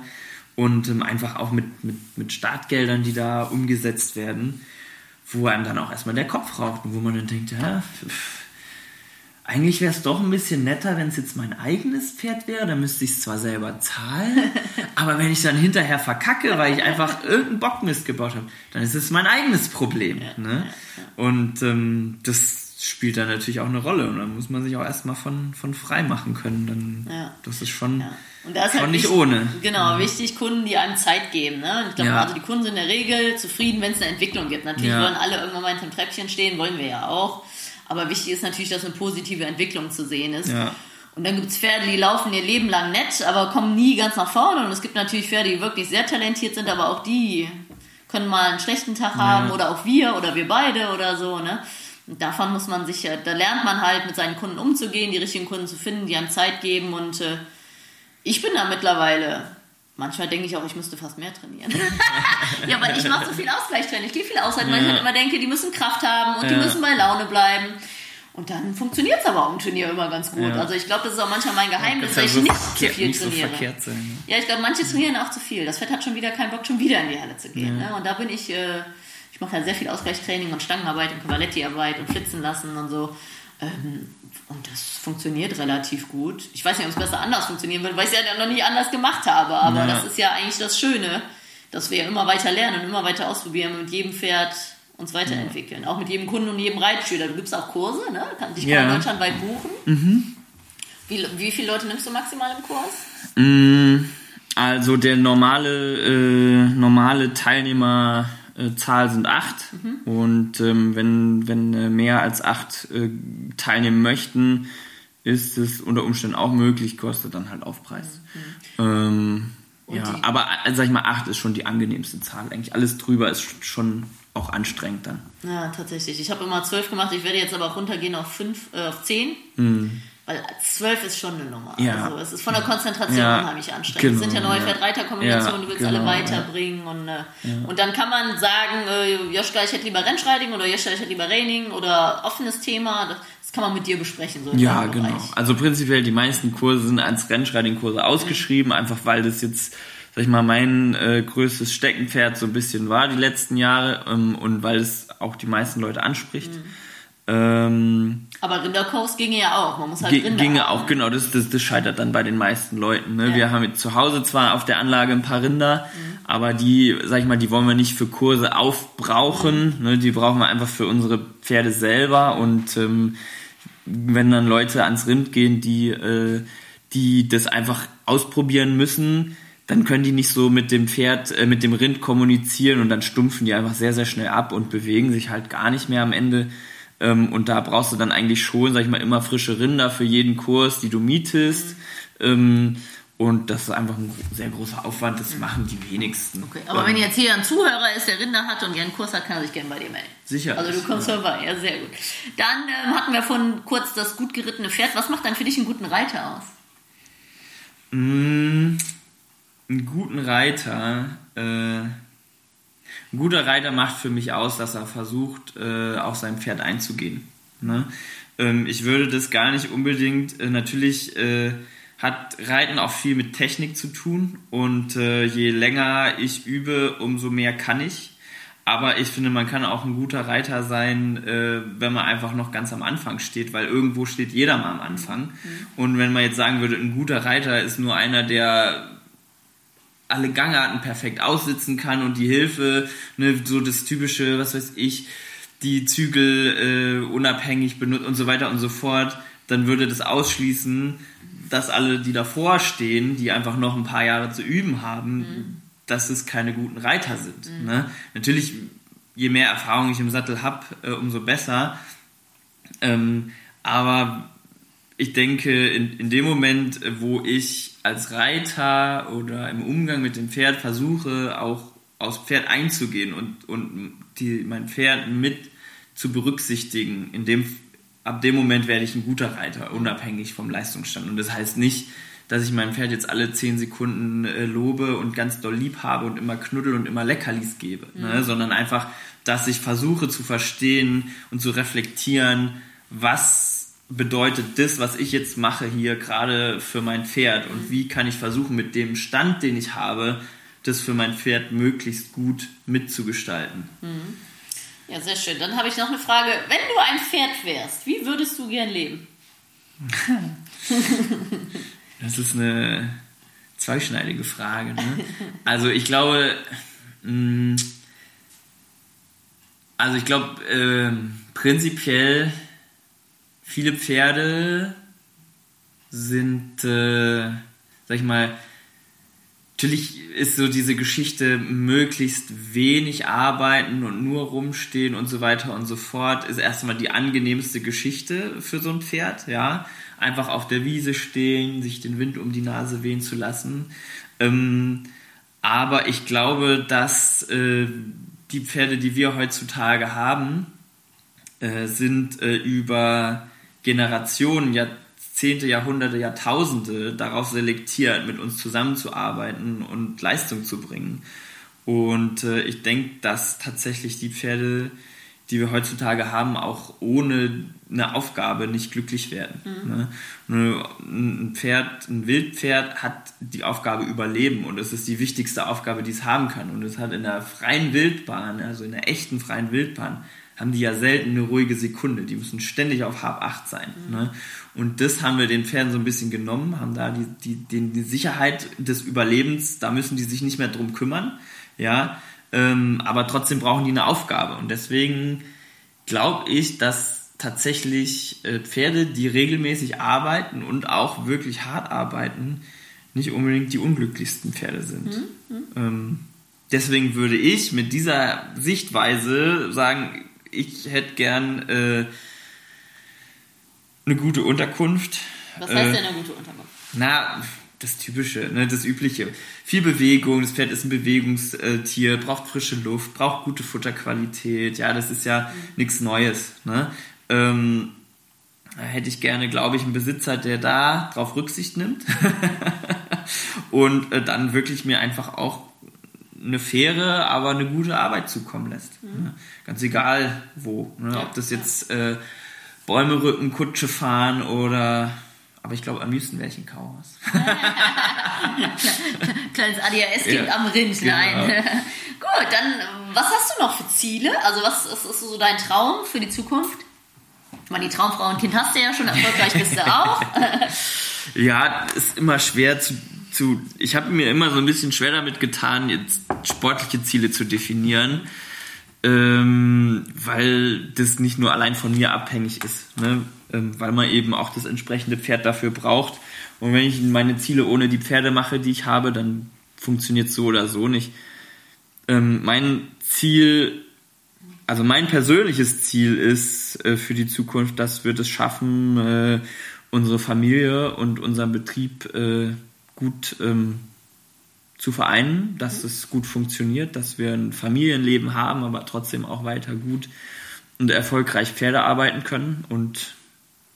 Und ähm, einfach auch mit, mit, mit Startgeldern, die da umgesetzt werden, wo einem dann auch erstmal der Kopf raucht und wo man dann denkt, ja, pff, eigentlich wäre es doch ein bisschen netter, wenn es jetzt mein eigenes Pferd wäre. Dann müsste ich es zwar selber zahlen, aber wenn ich dann hinterher verkacke, weil ich einfach irgendeinen Bockmist gebaut habe, dann ist es mein eigenes Problem. Ne? Und ähm, das spielt dann natürlich auch eine Rolle. Und dann muss man sich auch erstmal von, von frei machen können. Dann, Ja. Das ist schon, Ja. Und da ist halt nicht wichtig- ohne. Genau, wichtig, Kunden, die einem Zeit geben. Ne? Ich glaube, Ja. also die Kunden sind in der Regel zufrieden, wenn es eine Entwicklung gibt. Natürlich Ja. wollen alle irgendwann mal hinterm Treppchen stehen, wollen wir ja auch. Aber wichtig ist natürlich, dass eine positive Entwicklung zu sehen ist. Ja. Und dann gibt es Pferde, die laufen ihr Leben lang nett, aber kommen nie ganz nach vorne. Und es gibt natürlich Pferde, die wirklich sehr talentiert sind, aber auch die können mal einen schlechten Tag haben oder auch wir oder wir beide oder so. Ne? Und davon muss man sich, ja- da lernt man halt mit seinen Kunden umzugehen, die richtigen Kunden zu finden, die einem Zeit geben. Und äh, ich bin da mittlerweile, manchmal denke ich auch, ich müsste fast mehr trainieren. ja, weil ich mache so viel Ausgleichstraining, ich gehe viel aushalten, weil ich halt immer denke, die müssen Kraft haben und die Ja. müssen bei Laune bleiben. Und dann funktioniert es aber auch im Turnier immer ganz gut. Ja. Also ich glaube, das ist auch manchmal mein Geheimnis, dass ich nicht zu viel nicht trainiere. So verkehrt sein? Ja, ich glaube, manche trainieren auch zu viel. Das Fett hat schon wieder keinen Bock, schon wieder in die Halle zu gehen. Ja. Ne? Und da bin ich, äh, ich mache ja sehr viel Ausgleichstraining und Stangenarbeit und Cavaletti-Arbeit und Flitzen lassen und so. Ähm, und das funktioniert relativ gut. Ich weiß nicht, ob es besser anders funktionieren würde, weil ich es ja noch nie anders gemacht habe. Aber ja. das ist ja eigentlich das Schöne, dass wir immer weiter lernen und immer weiter ausprobieren und mit jedem Pferd uns weiterentwickeln. Auch mit jedem Kunden und jedem Reitschüler. Du gibst auch Kurse, ne? Kann dich ja. deutschlandweit buchen. Mhm. Wie, wie viele Leute nimmst du maximal im Kurs? Mm, also der normale, äh, normale Teilnehmerzahl sind acht. Mhm. Und ähm, wenn, wenn äh, mehr als acht äh, teilnehmen möchten, ist es unter Umständen auch möglich, kostet dann halt Aufpreis. Mhm. Ähm, ja, aber äh, sag ich mal, acht ist schon die angenehmste Zahl. Eigentlich alles drüber ist schon auch anstrengend dann. Ja, tatsächlich. Ich habe immer zwölf gemacht, ich werde jetzt aber auch runtergehen auf fünf, äh, auf zehn. Mhm. Weil zwölf ist schon eine Nummer. Ja. Also es ist von der Konzentration ja, unheimlich anstrengend. Genau, es sind ja neue ja. Pferd-Reiter-Kombinationen, du willst genau, alle weiterbringen. Und, äh, und dann kann man sagen, äh, Joschka, ich hätte lieber Rennschreiding oder Joschka, ich hätte lieber Raining oder offenes Thema. Das kann man mit dir besprechen. So ja, genau. Bereich. Also prinzipiell die meisten Kurse sind als Rennschreiding-Kurse ausgeschrieben, mhm. einfach weil das jetzt sag ich mal, mein äh, größtes Steckenpferd so ein bisschen war die letzten Jahre ähm, und weil es auch die meisten Leute anspricht. Mhm. Ähm, aber Rinderkurs ginge ja auch, man muss halt Rinder Ginge haben. auch, genau, das, das, das scheitert dann bei den meisten Leuten. Ne? Ja. Wir haben zu Hause zwar auf der Anlage ein paar Rinder, mhm. aber die, sag ich mal, die wollen wir nicht für Kurse aufbrauchen, mhm. ne? die brauchen wir einfach für unsere Pferde selber und ähm, wenn dann Leute ans Rind gehen, die, äh, die das einfach ausprobieren müssen, dann können die nicht so mit dem Pferd, äh, mit dem Rind kommunizieren und dann stumpfen die einfach sehr, sehr schnell ab und bewegen sich halt gar nicht mehr am Ende. Ähm, und da brauchst du dann eigentlich schon, sag ich mal, immer frische Rinder für jeden Kurs, die du mietest. Mhm. Und das ist einfach ein sehr großer Aufwand, das machen die wenigsten. Okay, aber ähm, wenn jetzt hier ein Zuhörer ist, der Rinder hat und gerne einen Kurs hat, kann er sich gerne bei dir melden. Sicher. Also du kommst ja. vorbei, ja, sehr gut. Dann ähm, hatten wir von kurz das gut gerittene Pferd. Was macht dann für dich einen guten Reiter aus? Mmh einen guten Reiter, äh, ein guter Reiter macht für mich aus, dass er versucht, äh, auf sein Pferd einzugehen. Ne? Ähm, ich würde das gar nicht unbedingt, äh, natürlich äh, hat Reiten auch viel mit Technik zu tun und äh, je länger ich übe, umso mehr kann ich. Aber ich finde, man kann auch ein guter Reiter sein, äh, wenn man einfach noch ganz am Anfang steht, weil irgendwo steht jeder mal am Anfang. Mhm. Und wenn man jetzt sagen würde, ein guter Reiter ist nur einer, der alle Gangarten perfekt aussitzen kann und die Hilfe, ne, so das typische, was weiß ich, die Zügel äh, unabhängig benutzt und so weiter und so fort, dann würde das ausschließen, dass alle, die davor stehen, die einfach noch ein paar Jahre zu üben haben, mhm. dass es keine guten Reiter sind. Mhm. Ne? Natürlich, je mehr Erfahrung ich im Sattel habe, äh, umso besser. Ähm, aber ich denke, in, in dem Moment, wo ich als Reiter oder im Umgang mit dem Pferd versuche, auch aufs Pferd einzugehen und, und die, mein Pferd mit zu berücksichtigen, in dem, ab dem Moment werde ich ein guter Reiter, unabhängig vom Leistungsstand. Und das heißt nicht, dass ich mein Pferd jetzt alle zehn Sekunden äh, lobe und ganz doll lieb habe und immer knuddel und immer Leckerlis gebe, ne? mhm. ne? sondern einfach, dass ich versuche zu verstehen und zu reflektieren, was bedeutet das, was ich jetzt mache hier gerade für mein Pferd und wie kann ich versuchen, mit dem Stand, den ich habe, das für mein Pferd möglichst gut mitzugestalten. Mhm. Ja, sehr schön. Dann habe ich noch eine Frage. Wenn du ein Pferd wärst, wie würdest du gern leben? das ist eine zweischneidige Frage. Ne? Also ich glaube, mm, also ich glaube, äh, prinzipiell viele Pferde sind, äh, sag ich mal, natürlich ist so diese Geschichte möglichst wenig arbeiten und nur rumstehen und so weiter und so fort, ist erstmal die angenehmste Geschichte für so ein Pferd, ja. Einfach auf der Wiese stehen, sich den Wind um die Nase wehen zu lassen. Ähm, aber ich glaube, dass äh, die Pferde, die wir heutzutage haben, äh, sind äh, über Generationen, Jahrzehnte, Jahrhunderte, Jahrtausende darauf selektiert, mit uns zusammenzuarbeiten und Leistung zu bringen. Und äh, ich denke, dass tatsächlich die Pferde, die wir heutzutage haben, auch ohne eine Aufgabe nicht glücklich werden. Mhm. Ne? Ein Pferd, ein Wildpferd hat die Aufgabe Überleben und es ist die wichtigste Aufgabe, die es haben kann. Und es hat in der freien Wildbahn, also in der echten freien Wildbahn, haben die ja selten eine ruhige Sekunde. Die müssen ständig auf Hab 8 sein. Mhm. Ne? Und das haben wir den Pferden so ein bisschen genommen, haben da die, die, die, die Sicherheit des Überlebens, da müssen die sich nicht mehr drum kümmern. Ja, ähm, aber trotzdem brauchen die eine Aufgabe. Und deswegen glaube ich, dass tatsächlich äh, Pferde, die regelmäßig arbeiten und auch wirklich hart arbeiten, nicht unbedingt die unglücklichsten Pferde sind. Mhm. mhm. Ähm, deswegen würde ich mit dieser Sichtweise sagen, ich hätte gern äh, eine gute Unterkunft. Was heißt äh, denn eine gute Unterkunft? Na, das Typische, ne, das Übliche. Viel Bewegung, das Pferd ist ein Bewegungstier, braucht frische Luft, braucht gute Futterqualität. Ja, das ist ja mhm. nichts Neues. Ne? Ähm, da hätte ich gerne, glaube ich, einen Besitzer, der da drauf Rücksicht nimmt und äh, dann wirklich mir einfach auch eine faire, aber eine gute Arbeit zukommen lässt. Mhm. Ne? Ganz egal wo. Ne? Ob das jetzt äh, Bäume rücken, Kutsche fahren oder aber ich glaube, am liebsten wäre ich ein Kauhaus. Kleines ADHS-Kind ja, am Rind, genau. nein. Gut, dann was hast du noch für Ziele? Also was ist so dein Traum für die Zukunft? Ich meine, die Traumfrau und Kind hast du ja schon, erfolgreich bist du auch. ja, ist immer schwer zu, zu ich habe mir immer so ein bisschen schwer damit getan, jetzt sportliche Ziele zu definieren ähm, weil das nicht nur allein von mir abhängig ist, ne? ähm, weil man eben auch das entsprechende Pferd dafür braucht. Und wenn ich meine Ziele ohne die Pferde mache, die ich habe, dann funktioniert so oder so nicht. Ähm, mein Ziel, also mein persönliches Ziel ist äh, für die Zukunft, dass wir das schaffen, äh, unsere Familie und unseren Betrieb äh, gut ähm, zu vereinen, dass es gut funktioniert, dass wir ein Familienleben haben, aber trotzdem auch weiter gut und erfolgreich Pferde arbeiten können. Und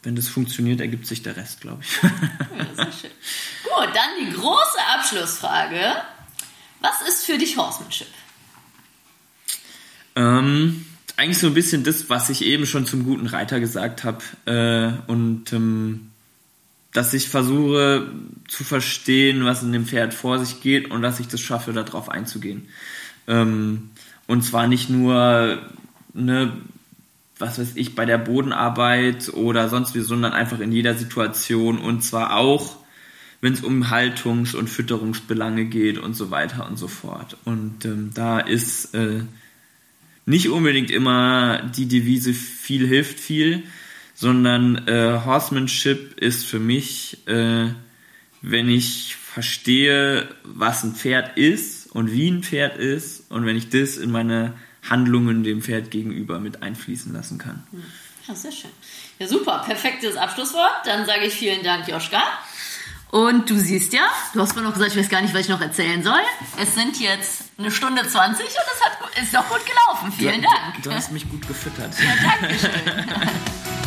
wenn das funktioniert, ergibt sich der Rest, glaube ich. Ja. Gut, dann die große Abschlussfrage. Was ist für dich Horsemanship? Ähm, eigentlich so ein bisschen das, was ich eben schon zum guten Reiter gesagt habe. Äh, und ähm, dass ich versuche zu verstehen, was in dem Pferd vor sich geht und dass ich das schaffe, darauf einzugehen. Ähm, und zwar nicht nur, ne, was weiß ich, bei der Bodenarbeit oder sonst wie, sondern einfach in jeder Situation und zwar auch, wenn es um Haltungs- und Fütterungsbelange geht und so weiter und so fort. Und ähm, da ist äh, nicht unbedingt immer die Devise viel hilft viel, sondern äh, Horsemanship ist für mich, äh, wenn ich verstehe, was ein Pferd ist und wie ein Pferd ist und wenn ich das in meine Handlungen dem Pferd gegenüber mit einfließen lassen kann. Ja, sehr schön. Ja, super, perfektes Abschlusswort. Dann sage ich vielen Dank, Joschka. Und du siehst ja, du hast mir noch gesagt, ich weiß gar nicht, was ich noch erzählen soll. Es sind jetzt eine Stunde 20 und es hat, ist doch gut gelaufen. Vielen du, Dank. Du hast mich gut gefüttert. Ja, danke schön.